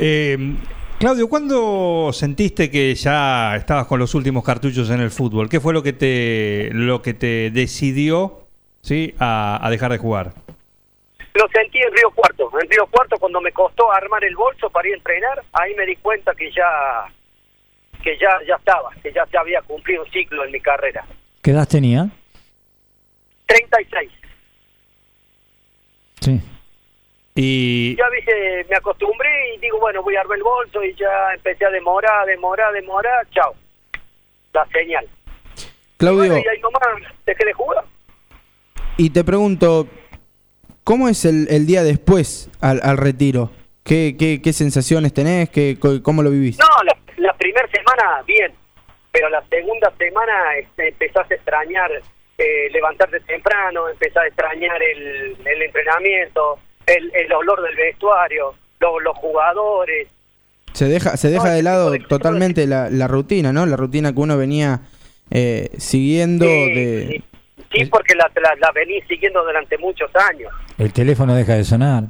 Eh, Claudio, ¿cuándo sentiste que ya estabas con los últimos cartuchos en el fútbol? ¿Qué fue lo que te, lo que te decidió ¿sí? a, a dejar de jugar? Lo sentí en Río Cuarto. En Río Cuarto cuando me costó armar el bolso para ir a entrenar, ahí me di cuenta que ya que ya ya estaba, que ya se había cumplido un ciclo en mi carrera. ¿Qué edad tenía? 36. Sí. Y ya viste, me acostumbré y digo, bueno, voy a armar el bolso y ya empecé a demorar, demorar, demorar, chao. La señal. Claudio, Bueno, y ahí nomás dejé de jugar. y te pregunto, ¿cómo es el, el día después al, al retiro? ¿Qué, qué, qué sensaciones tenés? ¿Qué, ¿Cómo lo vivís? No, la, la primera semana bien, pero la segunda semana este, empezás a extrañar eh, levantarte temprano, empezás a extrañar el, el entrenamiento, el, el olor del vestuario, lo- los jugadores. Se deja, se deja de lado totalmente la, la rutina, ¿no? La rutina que uno venía eh, siguiendo de... Sí, porque la, la, la venís siguiendo durante muchos años. El teléfono deja de sonar.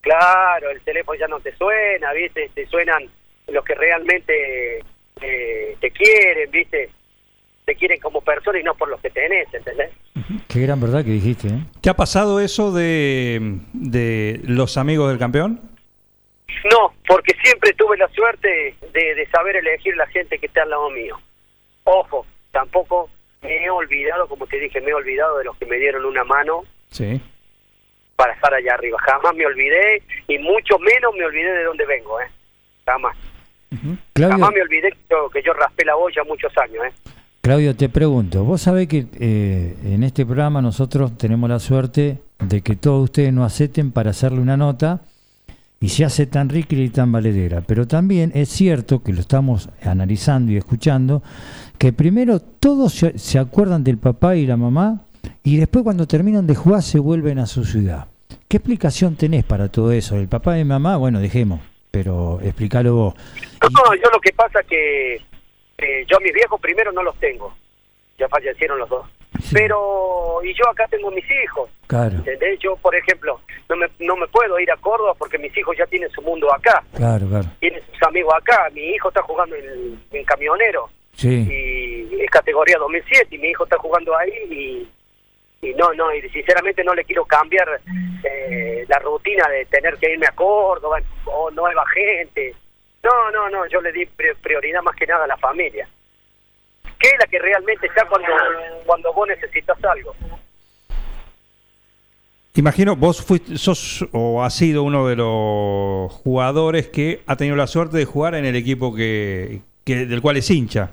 Claro, el teléfono ya no te suena, ¿viste? Te suenan los que realmente eh, te quieren, ¿viste? Te quieren como persona y no por lo que tenés, ¿entendés? Qué gran verdad que dijiste, ¿eh? ¿Te ha pasado eso de, de los amigos del campeón? No, porque siempre tuve la suerte de, de saber elegir la gente que está al lado mío. Ojo, tampoco me he olvidado, como te dije, me he olvidado de los que me dieron una mano Sí. para estar allá arriba. Jamás me olvidé y mucho menos me olvidé de dónde vengo, ¿eh? Jamás. Claudio, Jamás me olvidé que yo, que yo raspé la olla muchos años, ¿eh? Claudio, te pregunto, vos sabés que eh, en este programa nosotros tenemos la suerte de que todos ustedes nos acepten para hacerle una nota y se hace tan rica y tan valedera. Pero también es cierto que lo estamos analizando y escuchando, que primero todos se, acuerdan del papá y la mamá y después cuando terminan de jugar se vuelven a su ciudad. ¿Qué explicación tenés para todo eso? El papá y mamá, bueno, dejemos, pero explícalo vos. No, yo lo que pasa que eh, yo a mis viejos primero no los tengo. Ya fallecieron los dos. Pero, y yo acá tengo mis hijos. Claro, ¿Entendés? Yo, por ejemplo, no me, no me puedo ir a Córdoba porque mis hijos ya tienen su mundo acá. claro, claro. Tienen sus amigos acá. Mi hijo está jugando en, en camionero. Sí. Y es categoría 2007 y mi hijo está jugando ahí y, y no, no, y sinceramente no le quiero cambiar eh, la rutina de tener que irme a Córdoba o nueva gente. No, no, no, yo le di pri- prioridad más que nada a la familia. Que es la que realmente está cuando, cuando vos necesitas algo. Imagino, vos fuiste, sos o has sido uno de los jugadores que ha tenido la suerte de jugar en el equipo que, que- del cual es hincha.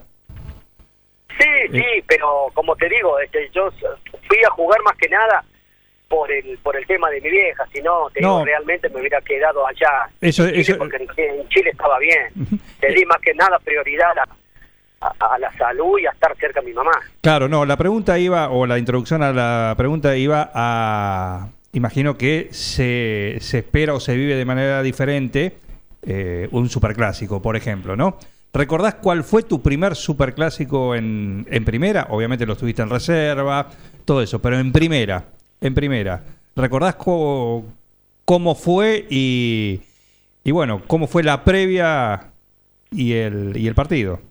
Sí, sí, pero como te digo, este, yo fui a jugar más que nada por el por el tema de mi vieja, si no, te No. digo, realmente me hubiera quedado allá Eso- en Chile, eso- porque en, en Chile estaba bien. Te di más que nada prioridad a, a- la salud y a estar cerca de mi mamá. Claro, no, la pregunta iba, o la introducción a la pregunta iba a, imagino que se, se espera o se vive de manera diferente eh, un superclásico, por ejemplo, ¿no? ¿Recordás cuál fue tu primer superclásico en, en primera? Obviamente lo tuviste en reserva, todo eso, pero en primera, en primera. ¿Recordás co- cómo fue y, y bueno, cómo fue la previa y el, y el partido?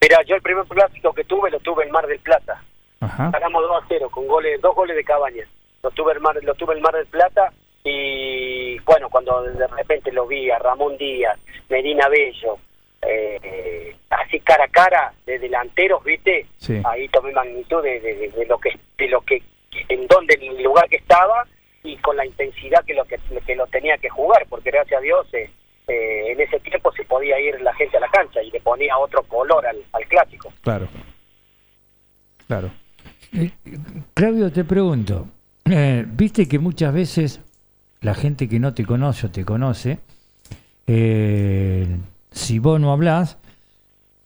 Mira, yo el primer clásico que tuve lo tuve en Mar del Plata. Ajá. Ganamos 2 a 0 con goles, dos goles de Cabañas. Lo tuve en Mar, lo tuve en Mar del Plata y bueno, cuando de repente lo vi a Ramón Díaz, Medina Bello, eh, así cara a cara de delanteros, ¿viste? Sí. Ahí tomé magnitud de, de- de- de lo que de lo que en donde en el lugar que estaba y con la intensidad que lo que, que lo tenía que jugar, porque gracias a Dios eh, eh, en ese tiempo se podía ir la gente a la cancha y le ponía otro color al, al clásico. Claro. Claro. Eh, Claudio, te pregunto, eh, viste que muchas veces la gente que no te conoce o te conoce, eh, si vos no hablás,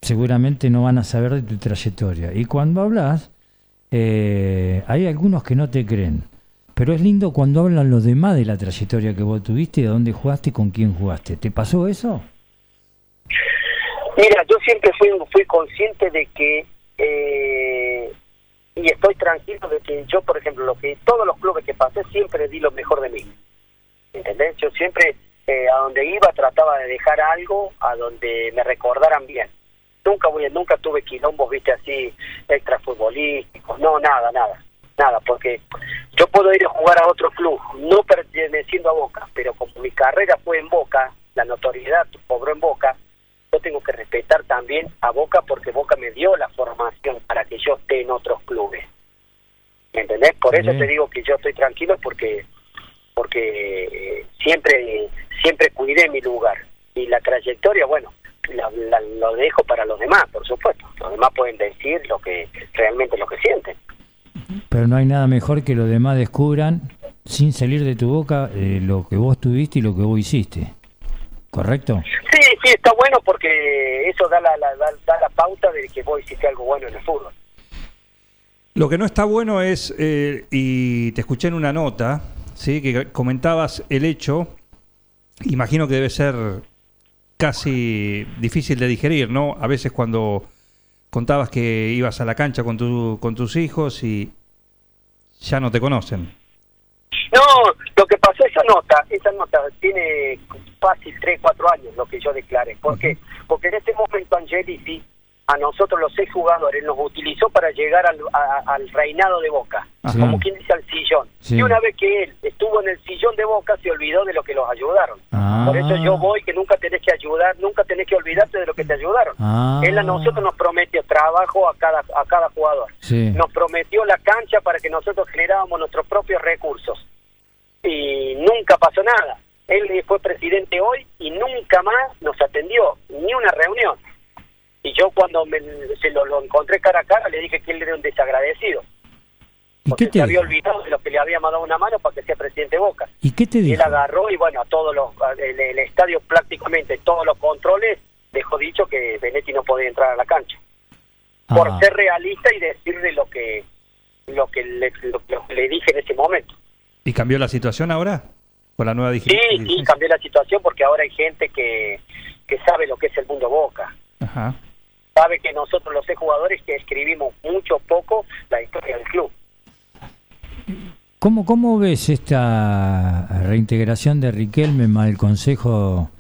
seguramente no van a saber de tu trayectoria. Y cuando hablas, eh, hay algunos que no te creen. Pero es lindo cuando hablan los demás de la trayectoria que vos tuviste, de dónde jugaste con quién jugaste. ¿Te pasó eso? Mira, yo siempre fui, fui consciente de que, eh, y estoy tranquilo de que yo, por ejemplo, lo que todos los clubes que pasé, siempre di lo mejor de mí. ¿Entendés? Yo siempre, eh, a donde iba, trataba de dejar algo a donde me recordaran bien. Nunca voy, nunca tuve quilombos, viste, así, extrafutbolísticos, no, nada, nada, nada, porque yo puedo ir a jugar a otro club, no perteneciendo a Boca, pero como mi carrera fue en Boca, la notoriedad cobró en Boca, yo tengo que respetar también a Boca porque Boca me dio la formación para que yo esté en otros clubes. ¿Me entendés? Por eso te digo que yo estoy tranquilo porque porque eh, siempre siempre cuidé mi lugar y la trayectoria, bueno, la- la- lo dejo para los demás, por supuesto. Los demás pueden decir lo que realmente lo que sienten. Pero no hay nada mejor que los demás descubran, sin salir de tu boca, eh, lo que vos tuviste y lo que vos hiciste. ¿Correcto? Sí, sí, está bueno porque eso da la, la- da, da la pauta de que vos hiciste algo bueno en el fútbol. Lo que no está bueno es, eh, y te escuché en una nota, ¿sí? que comentabas el hecho, imagino que debe ser casi difícil de digerir, ¿no? A veces cuando contabas que ibas a la cancha con, tu, con tus hijos y ya no te conocen. No, lo que pasó esa nota, esa nota tiene fácil 3, 4 años lo que yo declaré. ¿Por qué? porque en este momento Angelici a nosotros los seis jugadores nos utilizó para llegar al, a- al reinado de Boca, Ajá. como quien dice al sillón. Sí. Y una vez que él estuvo en el sillón de Boca, se olvidó de lo que los ayudaron. Ah. Por eso yo voy que nunca tenés que ayudar, nunca tenés que olvidarte de lo que te ayudaron. Ah. Él a nosotros nos prometió trabajo a cada, a cada jugador. Sí. Nos prometió la cancha para que nosotros generáramos nuestros propios recursos. Y nunca pasó nada. Él fue presidente hoy y nunca más nos atendió, ni una reunión. Y yo cuando me, se lo, lo encontré cara a cara le dije que él era un desagradecido. ¿Y Porque qué te se había dijo? olvidado de lo que le había mandado una mano para que sea presidente de Boca. ¿Y qué te Y él dijo? agarró y bueno, a todos los, el, el estadio prácticamente, todos los controles, dejó dicho que Benetti no podía entrar a la cancha. Por Ah. ser realista y decirle lo que lo que le, lo- que le dije en ese momento. ¿Y cambió la situación ahora? Con la nueva Sí, sí, cambió la situación porque ahora hay gente que, que sabe lo que es el mundo Boca. Ajá. Sabe que nosotros los jugadores que escribimos mucho poco la historia del club. ¿Cómo, ¿Cómo ves esta reintegración de Riquelme más el Consejo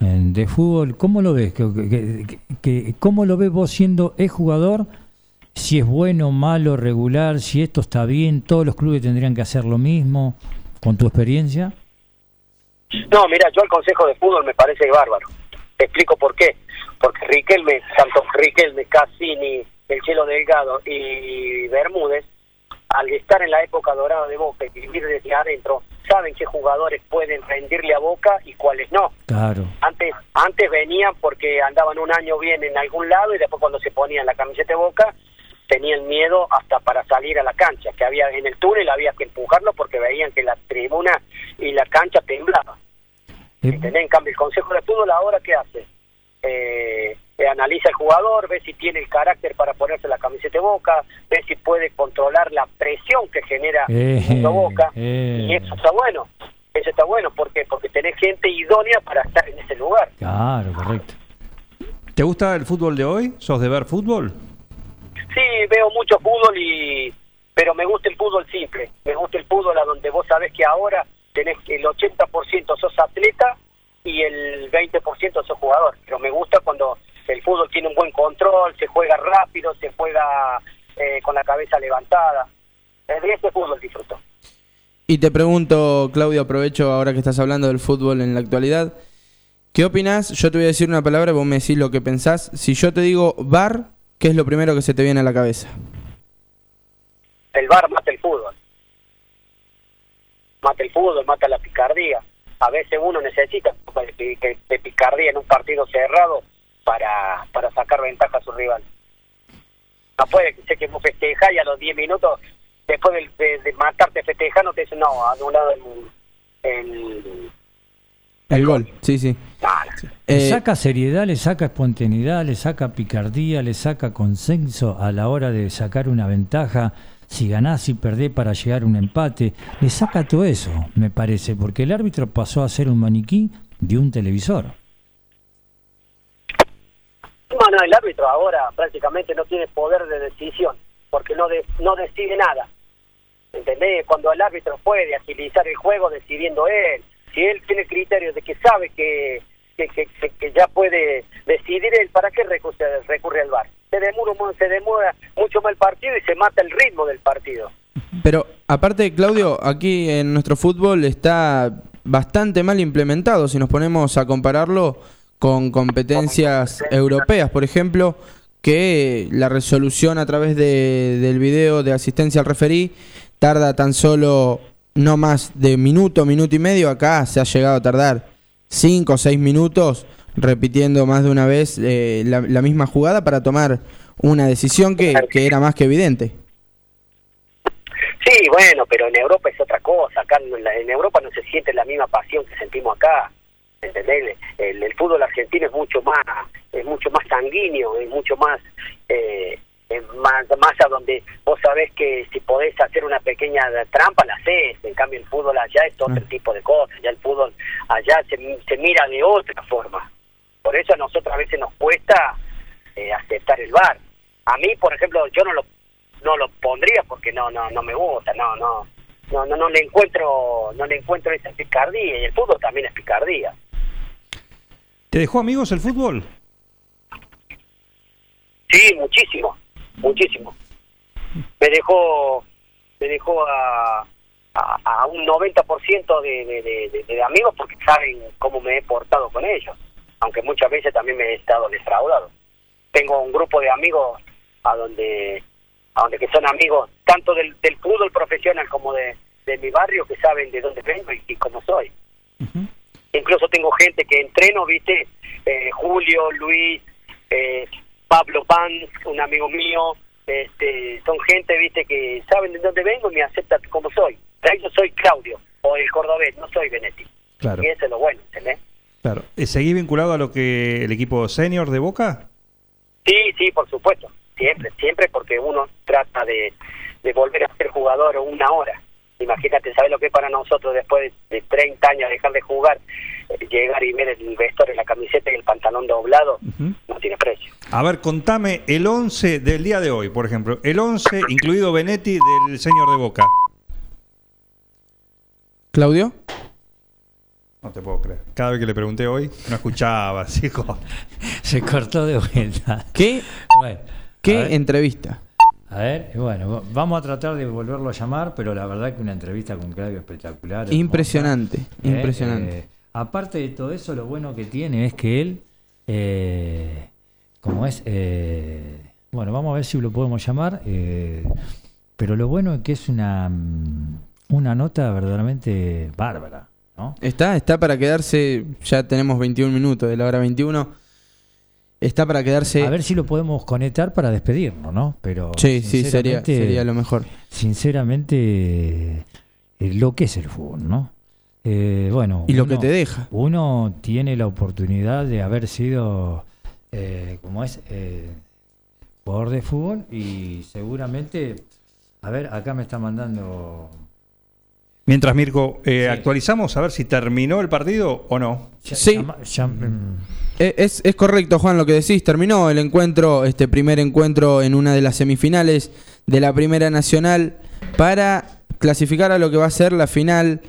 de Fútbol? ¿Cómo lo ves? ¿Qué- qué- qué- qué- ¿Cómo lo ves vos siendo es jugador? Si es bueno, malo, regular, si esto está bien, todos los clubes tendrían que hacer lo mismo, con tu experiencia. No, mira, yo al Consejo de Fútbol me parece bárbaro. Te explico por qué. Porque Riquelme, tanto Riquelme, Cassini, el Chelo Delgado y Bermúdez, al estar en la época dorada de Boca y vivir desde adentro, saben qué jugadores pueden rendirle a Boca y cuáles no. Claro. Antes antes venían porque andaban un año bien en algún lado y después cuando se ponían la camiseta de Boca tenían miedo hasta para salir a la cancha, que había en el túnel había que empujarlo porque veían que la tribuna y la cancha temblaban. ¿Entendés? En cambio, el Consejo de Fútbol ahora, ¿qué hace? Eh, analiza el jugador, ve si tiene el carácter para ponerse la camiseta de Boca, ve si puede controlar la presión que genera Eh, el Boca. eh. Y eso está bueno. Eso está bueno. ¿Por qué? Porque tenés gente idónea para estar en ese lugar. Claro, correcto. ¿Te gusta el fútbol de hoy? ¿Sos de ver fútbol? Sí, veo mucho fútbol y pero me gusta el fútbol simple. Me gusta el fútbol a donde vos sabés que ahora tenés que el 80% sos atleta y el 20% sos jugador. Pero me gusta cuando el fútbol tiene un buen control, se juega rápido, se juega eh, con la cabeza levantada. Eh, De ese fútbol disfruto. Y te pregunto, Claudio, aprovecho ahora que estás hablando del fútbol en la actualidad. ¿Qué opinas? Yo te voy a decir una palabra vos me decís lo que pensás. Si yo te digo bar, ¿qué es lo primero que se te viene a la cabeza? El bar mata el fútbol. Mata el fútbol, mata la picardía. A veces uno necesita de picardía en un partido cerrado para, para sacar ventaja a su rival. No puede que sé que vos festejás y a los 10 minutos, después del- de, de matarte festejando, te dicen, no, anulado el... el El gol, sí, sí. Le Eh, saca seriedad, le saca espontaneidad, le saca picardía, le saca consenso a la hora de sacar una ventaja, si ganás, si perdés para llegar a un empate. Le saca todo eso, me parece, porque el árbitro pasó a ser un maniquí de un televisor. Bueno, el árbitro ahora prácticamente no tiene poder de decisión, porque no de- no decide nada. ¿Entendés? Cuando el árbitro puede agilizar el juego decidiendo él, si él tiene criterios de que sabe que, que, que- ya puede decidir él, ¿para qué recurre, recurre al VAR? Se demora, se demora mucho más el partido y se mata el ritmo del partido. Pero aparte, Claudio, aquí en nuestro fútbol está bastante mal implementado si nos ponemos a compararlo con competencias europeas, por ejemplo, que la resolución a través de- del video de asistencia al referí tarda tan solo no más de minuto, minuto y medio. Acá se ha llegado a tardar cinco o seis minutos repitiendo más de una vez eh, la, la misma jugada para tomar una decisión que, que era más que evidente. Sí, bueno, pero en Europa es otra cosa. Acá en, la- en Europa no se siente la misma pasión que sentimos acá. ¿Entendés? El, el fútbol argentino es mucho más es mucho más sanguíneo, es mucho más eh, es más más a donde vos sabés que si podés hacer una pequeña trampa la haces. En cambio el fútbol allá es otro tipo de cosas. Ya el fútbol allá se, se mira de otra forma. Por eso a nosotros a veces nos cuesta eh, aceptar el VAR. A mí, por ejemplo, yo no lo no lo pondría porque no no no me gusta, no no no no no le encuentro no le encuentro esa picardía y el fútbol también es picardía. ¿Te dejó amigos el fútbol? Sí, muchísimo, muchísimo. Me dejó, me dejó a, a, a un 90% de, de, de, de amigos porque saben cómo me he portado con ellos, aunque muchas veces también me he estado defraudado. Tengo un grupo de amigos a donde, a donde que son amigos tanto del, del fútbol profesional como de, de mi barrio que saben de dónde vengo y, y cómo soy. Incluso tengo gente que entreno, viste, eh, Julio, Luis, eh, Pablo Pans, un amigo mío, este, son gente, viste, que saben de dónde vengo y me aceptan como soy. Yo soy Claudio, o el cordobés, no soy Benetti. Claro. Y eso es lo bueno, ¿entendés? Claro. Eh, ¿Seguís vinculado a lo que el equipo senior de Boca? Sí, sí, por supuesto. Siempre, siempre porque uno trata de, de volver a ser jugador una hora. Imagínate, ¿sabes lo que es para nosotros después de, de 30 años dejar de jugar? Eh, llegar y ver el vestuario, la camiseta y el pantalón doblado, no tiene precio. A ver, contame el 11 del día de hoy, por ejemplo. El 11, incluido Benetti, del señor de Boca. ¿Claudio? No te puedo creer. Cada vez que le pregunté hoy, no escuchaba, [LAUGHS] hijo. Se cortó de vuelta. ¿Qué? Bueno, ¿Qué a entrevista? A ver, bueno, vamos a tratar de volverlo a llamar, pero la verdad que una entrevista con Claudio espectacular. hermosa. Impresionante, Eh, impresionante. eh, aparte de todo eso, lo bueno que tiene es que él, eh, como es, eh, bueno, vamos a ver si lo podemos llamar, eh, pero lo bueno es que es una, mm, una nota verdaderamente bárbara, ¿no? Está, está para quedarse, ya tenemos 21 minutos de la hora 21. Está para quedarse... A ver si lo podemos conectar para despedirnos, ¿no? Pero Sí, sí, sería, lo mejor. Sinceramente, eh, lo que es el fútbol, ¿no? Eh, bueno, Y lo que te deja. Uno tiene la oportunidad de haber sido, eh, como es, eh, jugador de fútbol y seguramente, a ver, acá me está mandando. Mientras, Mirko, eh, actualizamos a ver si terminó el partido o no. Sí. llam- Eh, Es, es correcto, Juan, lo que decís. Terminó el encuentro, este primer encuentro en una de las semifinales de la Primera Nacional para clasificar a lo que va a ser la final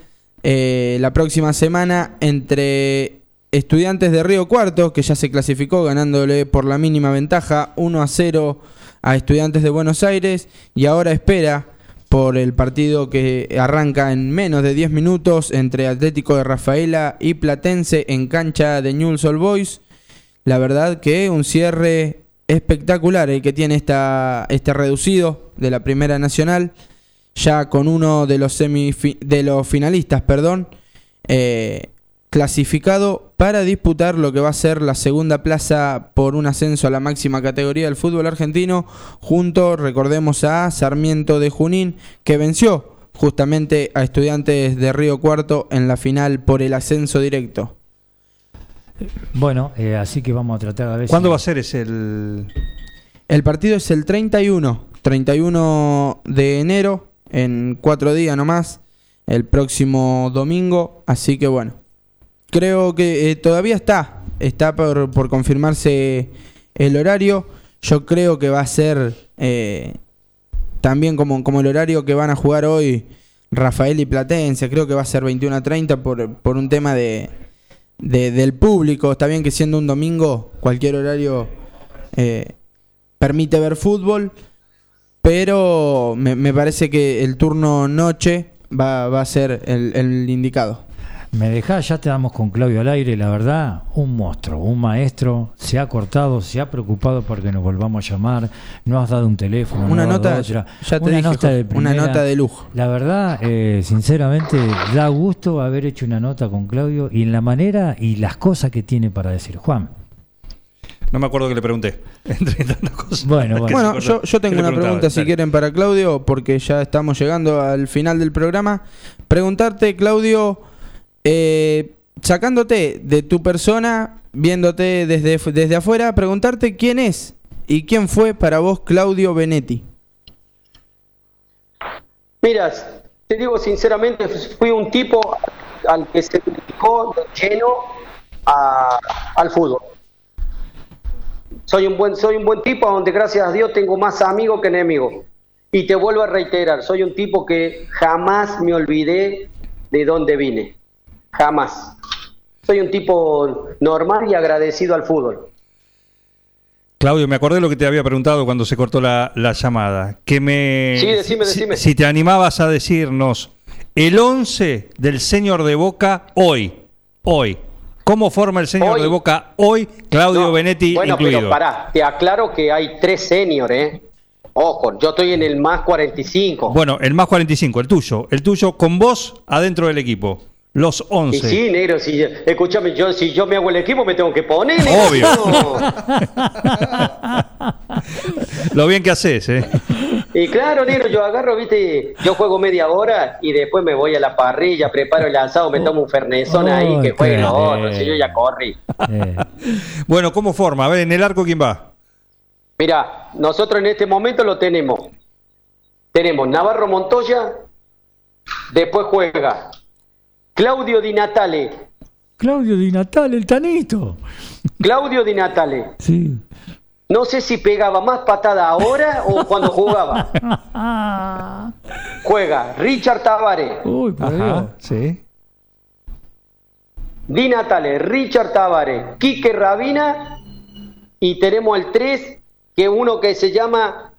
eh, la próxima semana entre Estudiantes de Río Cuarto, que ya se clasificó ganándole por la mínima ventaja 1 a 0 a Estudiantes de Buenos Aires y ahora espera por el partido que arranca en menos de 10 minutos entre Atlético de Rafaela y Platense en cancha de Newell's Old Boys. La verdad que un cierre espectacular el que tiene esta, este reducido de la Primera Nacional, ya con uno de los, de los finalistas, perdón, eh, clasificado para disputar lo que va a ser la segunda plaza por un ascenso a la máxima categoría del fútbol argentino, junto, recordemos, a Sarmiento de Junín, que venció justamente a estudiantes de Río Cuarto en la final por el ascenso directo. Bueno, eh, así que vamos a tratar de ver ¿Cuándo si- va a ser ese el...? El partido es el 31, 31 de enero, en cuatro días nomás, el próximo domingo, así que bueno, creo que eh, todavía está, está por, por confirmarse el horario, yo creo que va a ser eh, también como, como el horario que van a jugar hoy Rafael y Platense, creo que va a ser 21 a 30 por, por un tema de, de- del público, está bien que siendo un domingo, cualquier horario... eh, permite ver fútbol, pero me, me parece que el turno noche va, va a ser el, el indicado. Me dejás, ya te damos con Claudio al aire, la verdad, un monstruo, un maestro, se ha cortado, se ha preocupado porque nos volvamos a llamar, no has dado un teléfono, Una no has dado nota, otra, ya te una dije, nota de Jorge, una primera. nota de lujo. La verdad, eh, sinceramente, da gusto haber hecho una nota con Claudio y en la manera y las cosas que tiene para decir. Juan. No me acuerdo que le pregunté. [LAUGHS] Entre tantas cosas. Bueno, Bueno, acordó. yo, yo ¿Qué tengo una pregunta si Dale. quieren para Claudio, porque ya estamos llegando al final del programa. Preguntarte, Claudio, eh, sacándote de tu persona, viéndote desde, desde afuera, preguntarte quién es y quién fue para vos Claudio Benetti. Mira, te digo sinceramente, fui un tipo al que se dedicó de lleno al fútbol. Soy un buen, soy un buen tipo donde gracias a Dios tengo más amigos que enemigos. Y te vuelvo a reiterar, soy un tipo que jamás me olvidé de dónde vine. Jamás. Soy un tipo normal y agradecido al fútbol. Claudio, me acordé lo que te había preguntado cuando se cortó la, la llamada. Que me, Sí, decime, si- decime. Si, te animabas a decirnos el 11 del señor de Boca hoy. Hoy. ¿Cómo forma el señor Hoy. de Boca hoy, Claudio No, Benetti bueno, incluido? pero pará, te aclaro que hay tres senior, ¿eh? Ojo, yo estoy en el más 45. Bueno, el más 45, el tuyo. El tuyo con vos adentro del equipo. Los Y 11. sí, negro, si, escúchame, yo, si yo me hago el equipo me tengo que poner. negro. Obvio. [LAUGHS] Lo bien que haces, ¿eh? Y claro, negro, yo agarro, viste, yo juego media hora y después me voy a la parrilla, preparo el asado, me tomo un fernezón ahí, que Oh, juegue qué lo otro, bien. si yo ya corrí. Eh, Bueno, ¿cómo forma? A ver, en el arco, ¿quién va? Mira, nosotros en este momento lo tenemos. Tenemos Navarro Montoya, después juega Claudio Di Natale, Claudio Di Natale, el tanito. Claudio Di Natale. Sí. No sé si pegaba más patada ahora o cuando jugaba. [LAUGHS] Juega Richard Tavares, Uy, por Dios. Ajá, sí. Di Natale, Richard Tavares, Quique Rabina y tenemos el 3, que es uno que se llama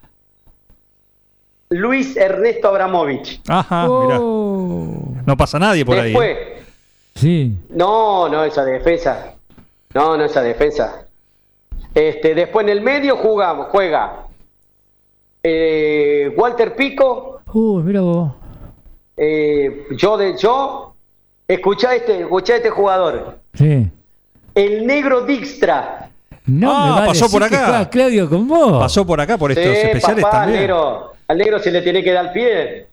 Luis Ernesto Abramovich. Ajá, mirá. No pasa nadie por ahí. Después, ¿eh? Sí. no, no esa defensa. No, no esa defensa. Este, después en el medio jugamos, juega eh, Walter Pico, Uy, mira vos. eh, yo de yo. Escuchá este, escuchá este jugador. Sí. El negro Dijkstra. No Ah, me pasó por que acá. Claudio con vos. Pasó por acá, por estos Sí, especiales papá, al también. negro, al negro se le tiene que dar pie.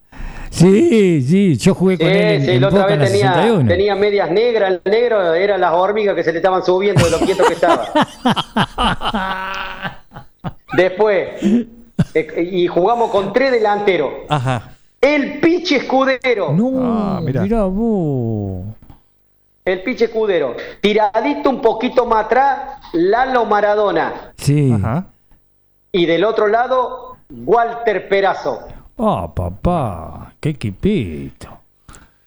Sí, sí, yo jugué Sí, con él en, sí, en la otra vez la tenía, 61. tenía medias negras, el negro eran las hormigas que se le estaban subiendo de lo quieto que estaba. [LAUGHS] Después, eh, y jugamos con tres delanteros. Ajá. El Piche Escudero. No, Ah, mirá. mirá vos. El Piche Escudero. Tiradito un poquito más atrás, Lalo Maradona. Sí. Ajá. Y del otro lado, Walter Perazo. Ah, papá, qué equipito.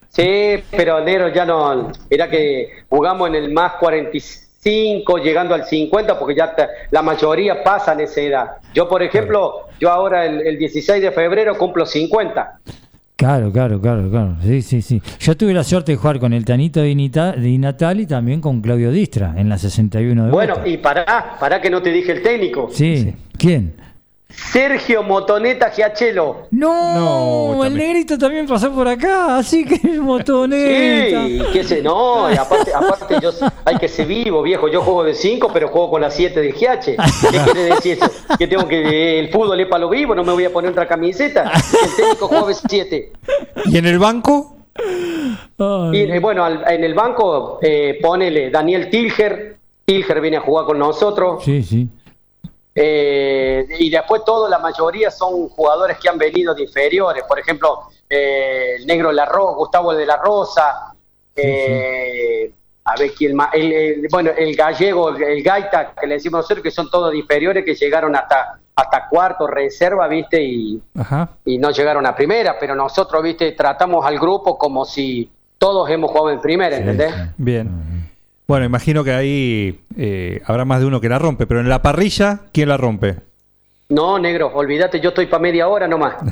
Sí, pero Nero ya no. Era que jugamos en el más 45, llegando al 50, porque ya la mayoría pasan esa edad. Yo, por ejemplo, yo ahora el, el 16 de febrero cumplo 50. Claro, claro, claro, claro. Sí, sí, sí. Yo tuve la suerte de jugar con el Tanito Di, Nita- Di Natale y también con Claudio Distra en la 61 de Bueno, y pará, pará que no te dije el técnico. Sí. ¿Quién? Sergio Motoneta Giachelo. No, No, el negrito también pasó por acá, así que el motoneta. Sí, que se, no, y aparte, aparte yo hay que ser vivo, viejo. Yo juego de 5, pero juego con las 7 del Giache. ¿Qué quiere decir eso? Que tengo que el fútbol es para lo vivo, no me voy a poner otra camiseta. El técnico juega de 7. ¿Y en el banco? Y eh, bueno, al- en el banco, eh, ponele Daniel Tilger. Tilger viene a jugar con nosotros. Sí, sí. Eh, y después todo, la mayoría son jugadores que han venido de inferiores. Por ejemplo, eh, el negro de la Ro- Gustavo de la Rosa. eh, A ver quién más. El, el- bueno, el gallego, el, gaita, que le decimos nosotros, que son todos de inferiores que llegaron hasta, hasta cuarto, reserva, ¿viste? Y, Ajá. y no llegaron a primera. Pero nosotros, ¿viste? Tratamos al grupo como si todos hemos jugado en primera, ¿entendés? Bien. Bueno, imagino que ahí eh, habrá más de uno que la rompe, pero en la parrilla, ¿quién la rompe? No, negro, olvídate, yo estoy para media hora nomás. [LAUGHS]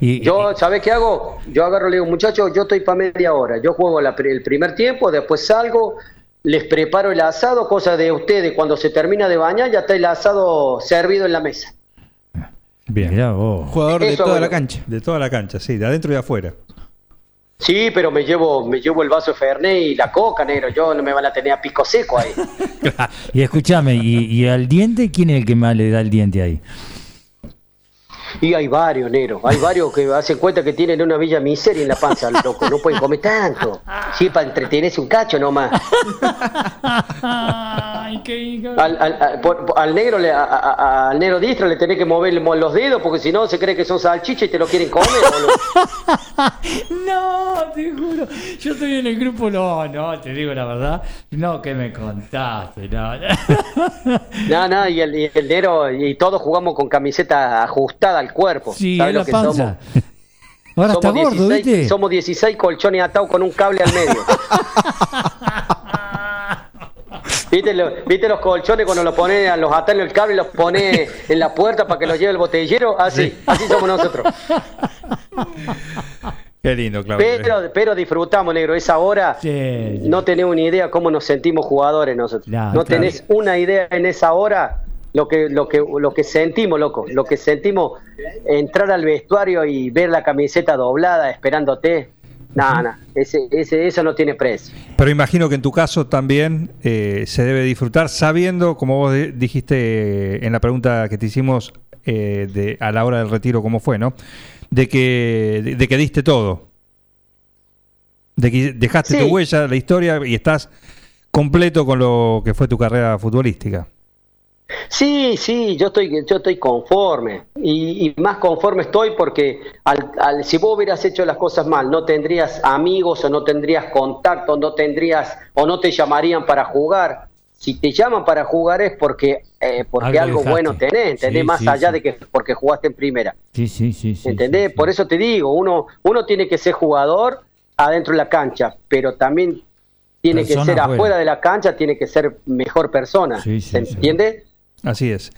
Y, Yo, ¿sabes qué hago? Yo agarro y le digo, muchachos, yo estoy para media hora. Yo juego la el primer tiempo, después salgo, les preparo el asado, cosa de ustedes. Cuando se termina de bañar, ya está el asado servido en la mesa. Bien. mirá vos. Jugador de toda bueno. la cancha. De toda la cancha, sí, de adentro y de afuera. Sí, pero me llevo, me llevo el vaso de Fernet y la coca, negro. Yo no me van a tener a pico seco ahí. [LAUGHS] Y escúchame, y, y al diente quién es el que más le da el diente ahí? Y hay varios, negro. Hay varios que hacen cuenta que tienen una villa miseria en la panza, [LAUGHS] loco. No pueden comer tanto. Sí, para entretenerse un cacho nomás. [LAUGHS] Ay, qué Al, al, al- por- por- al negro le, a- al negro distro le tenés que mover mo- los dedos porque si no se cree que son salchichas y te lo quieren comer. [LAUGHS] boludo. No, te juro. Yo estoy en el grupo, no, no, te digo la verdad. No, que me contaste, no. No, no, y el, y el negro y todos jugamos con camiseta ajustada al cuerpo. Sí, ¿Sabes en lo que panza. somos? [LAUGHS] Ahora está Somos gordo, 16, ¿viste? somos 16 colchones atados con un cable al medio. [LAUGHS] ¿Viste, lo- ¿Viste los colchones cuando los pone, a los atan en el cable y los pone en la puerta para que los lleve el botellero? Así, así somos nosotros. [LAUGHS] Qué lindo, Claudio. Pero, pero disfrutamos, negro. Esa hora no tenés una idea cómo nos sentimos jugadores nosotros. No tenés una idea en esa hora lo que, lo que, lo que sentimos, loco. Lo que sentimos entrar al vestuario y ver la camiseta doblada esperándote. Nada, nada. Ese, ese, eso no tiene precio. Pero imagino que en tu caso también eh, se debe disfrutar sabiendo, como vos di- dijiste eh, en la pregunta que te hicimos eh, de, a la hora del retiro, cómo fue, ¿no? De que, de, de que diste todo. De que dejaste Sí. tu huella, la historia y estás completo con lo que fue tu carrera futbolística. Sí, sí, yo estoy, yo estoy conforme y, y más conforme estoy porque al, al- si vos hubieras hecho las cosas mal, no tendrías amigos o no tendrías contacto, no tendrías o no te llamarían para jugar. Si te llaman para jugar es porque eh, porque Algo bueno tenés, ¿entendés? Sí, más sí, allá sí. de que porque jugaste en primera. Sí, sí, sí. sí ¿Entendés? Por eso te digo, uno, uno tiene que ser jugador adentro de la cancha, pero también tiene Persona que ser afuera. afuera de la cancha, tiene que ser mejor persona. Sí, sí, ¿Se sí. entiende? Así es.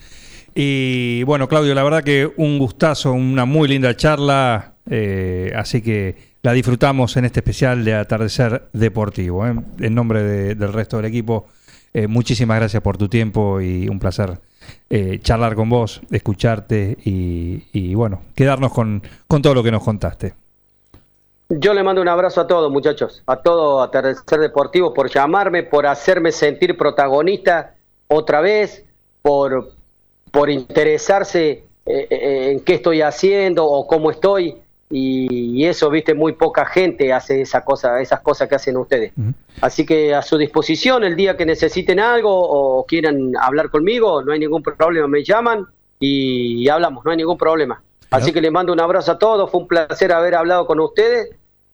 Y bueno, Claudio, la verdad que un gustazo, una muy linda charla, eh, así que la disfrutamos en este especial de Atardecer Deportivo. ¿eh? En nombre de- del resto del equipo, eh, muchísimas gracias por tu tiempo y un placer charlar con vos, escucharte y, y, bueno, quedarnos con, con todo lo que nos contaste. Yo le mando un abrazo a todos, muchachos, a todo Atardecer Deportivo por llamarme, por hacerme sentir protagonista otra vez, por, por interesarse eh, eh, en qué estoy haciendo o cómo estoy. Y, y eso, viste, muy poca gente hace esa cosa, esas cosas que hacen ustedes. Así que a su disposición, el día que necesiten algo o quieran hablar conmigo, no hay ningún problema, me llaman y, y hablamos, no hay ningún problema. Así que les mando un abrazo a todos, fue un placer haber hablado con ustedes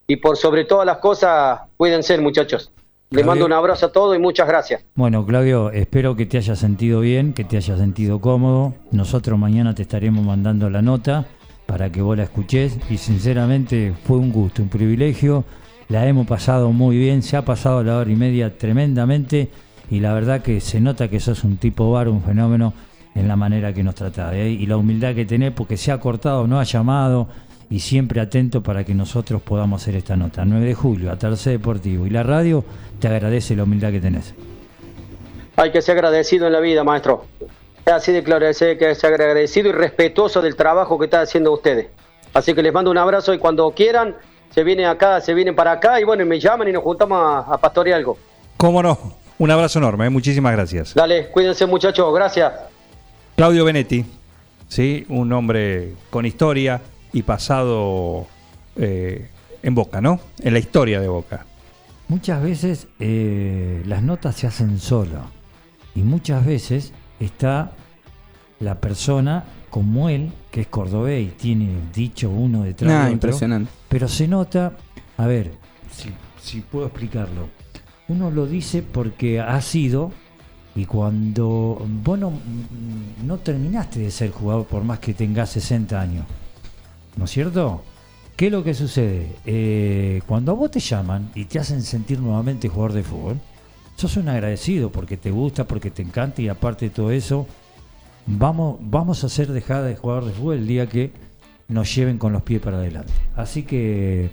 y por sobre todas las cosas, cuídense muchachos. Les mando un abrazo a todos y muchas gracias. Bueno, Claudio, espero que te hayas sentido bien, que te hayas sentido cómodo. Nosotros mañana te estaremos mandando la nota para que vos la escuches y sinceramente fue un gusto, un privilegio. La hemos pasado muy bien, se ha pasado la hora y media tremendamente y la verdad que se nota que sos un tipo bar, un fenómeno en la manera que nos tratás ¿eh? y la humildad que tenés porque se ha cortado, no ha llamado y siempre atento para que nosotros podamos hacer esta nota. 9 de julio, a Tercer Deportivo y la radio te agradece la humildad que tenés. Hay que ser agradecido en la vida, maestro. Es así de claro, hay que ser agradecido y respetuoso del trabajo que están haciendo ustedes. Así que les mando un abrazo y cuando quieran, se vienen acá, se vienen para acá y bueno, me llaman y nos juntamos a, a pastorear algo. ¿Cómo no? Un abrazo enorme, ¿eh? muchísimas gracias. Dale, cuídense muchachos, gracias. Claudio Benetti, ¿sí? un hombre con historia y pasado eh, en Boca, ¿no? En la historia de Boca. Muchas veces eh, las notas se hacen solo y muchas veces está la persona como él, que es cordobés y tiene dicho uno detrás Nah, de otro. impresionante. Pero se nota, a ver, si, si puedo explicarlo, uno lo dice porque ha sido y cuando vos no, no terminaste de ser jugador por más que tengas 60 años, ¿no es cierto? ¿Qué es lo que sucede? Eh, cuando a vos te llaman y te hacen sentir nuevamente jugador de fútbol, sos un agradecido porque te gusta, porque te encanta y aparte de todo eso, vamos, vamos a hacer dejada de jugador de fútbol el día que nos lleven con los pies para adelante. Así que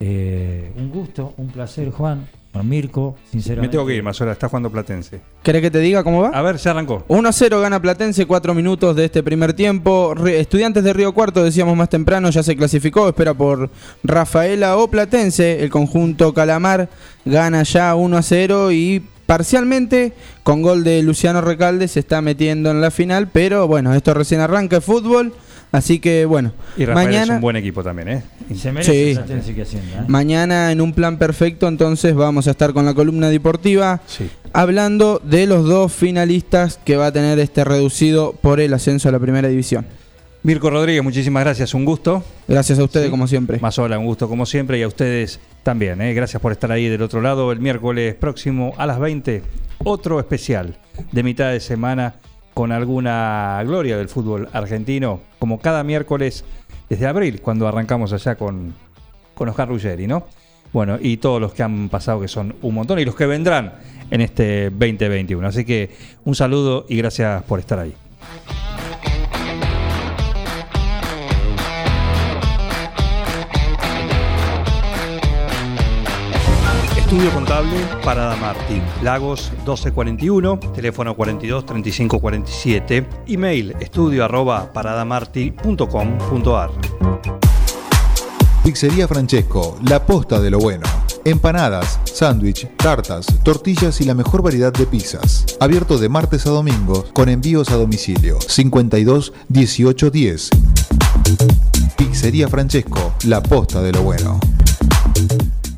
eh, un gusto, un placer, Juan, Juan Mirko, Me sinceramente. tengo que ir, Mazola, está jugando Platense. ¿Querés que te diga cómo va? A ver, se arrancó. 1 a 0 gana Platense, 4 minutos de este primer tiempo. Re- Estudiantes de Río Cuarto, decíamos más temprano, ya se clasificó, espera por Rafaela o Platense. El conjunto Calamar gana ya 1 a 0 y parcialmente con gol de Luciano Recalde se está metiendo en la final, pero bueno, esto recién arranca el fútbol, así que bueno, Y Rafael es mañana un buen equipo también, ¿eh? Se merece Sí. Ascienda, ¿eh? Mañana en un plan perfecto, entonces vamos a estar con la columna deportiva hablando de los dos finalistas que va a tener este reducido por el ascenso a la primera división. Mirko Rodríguez, muchísimas gracias, un gusto. Gracias a ustedes, como siempre. Mazola, un gusto como siempre y a ustedes también. ¿eh? Gracias por estar ahí del otro lado. El miércoles próximo a las 20, otro especial de mitad de semana con alguna gloria del fútbol argentino, como cada miércoles desde abril, cuando arrancamos allá con, con Oscar Ruggeri, ¿no? bueno, y todos los que han pasado, que son un montón, y los que vendrán en este 2021. Así que un saludo y gracias por estar ahí. Estudio Contable Parada Martín, Lagos 1241, teléfono 42 35 47, email estudio arroba paradamarti.com.ar. Pizzería Francesco, la posta de lo bueno. Empanadas, sándwich, tartas, tortillas y la mejor variedad de pizzas. Abierto de martes a domingo con envíos a domicilio 52 18 10. Pizzería Francesco, la posta de lo bueno.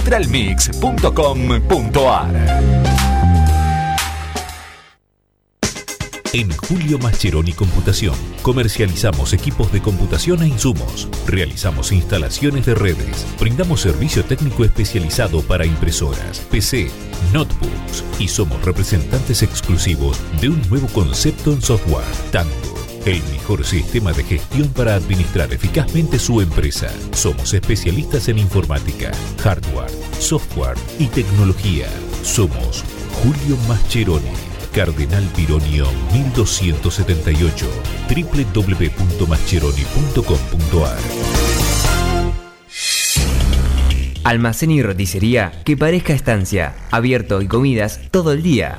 www.nutralmix.com.ar En Julio Mascheroni Computación comercializamos equipos de computación e insumos, realizamos instalaciones de redes, brindamos servicio técnico especializado para impresoras, PC, notebooks y somos representantes exclusivos de un nuevo concepto en software, Tango. El mejor sistema de gestión para administrar eficazmente su empresa. Somos especialistas en informática, hardware, software y tecnología. Somos Julio Mascheroni. Cardenal Pironio 1278 www.mascheroni.com.ar Almacén y roticería que parezca estancia. Abierto y comidas todo el día.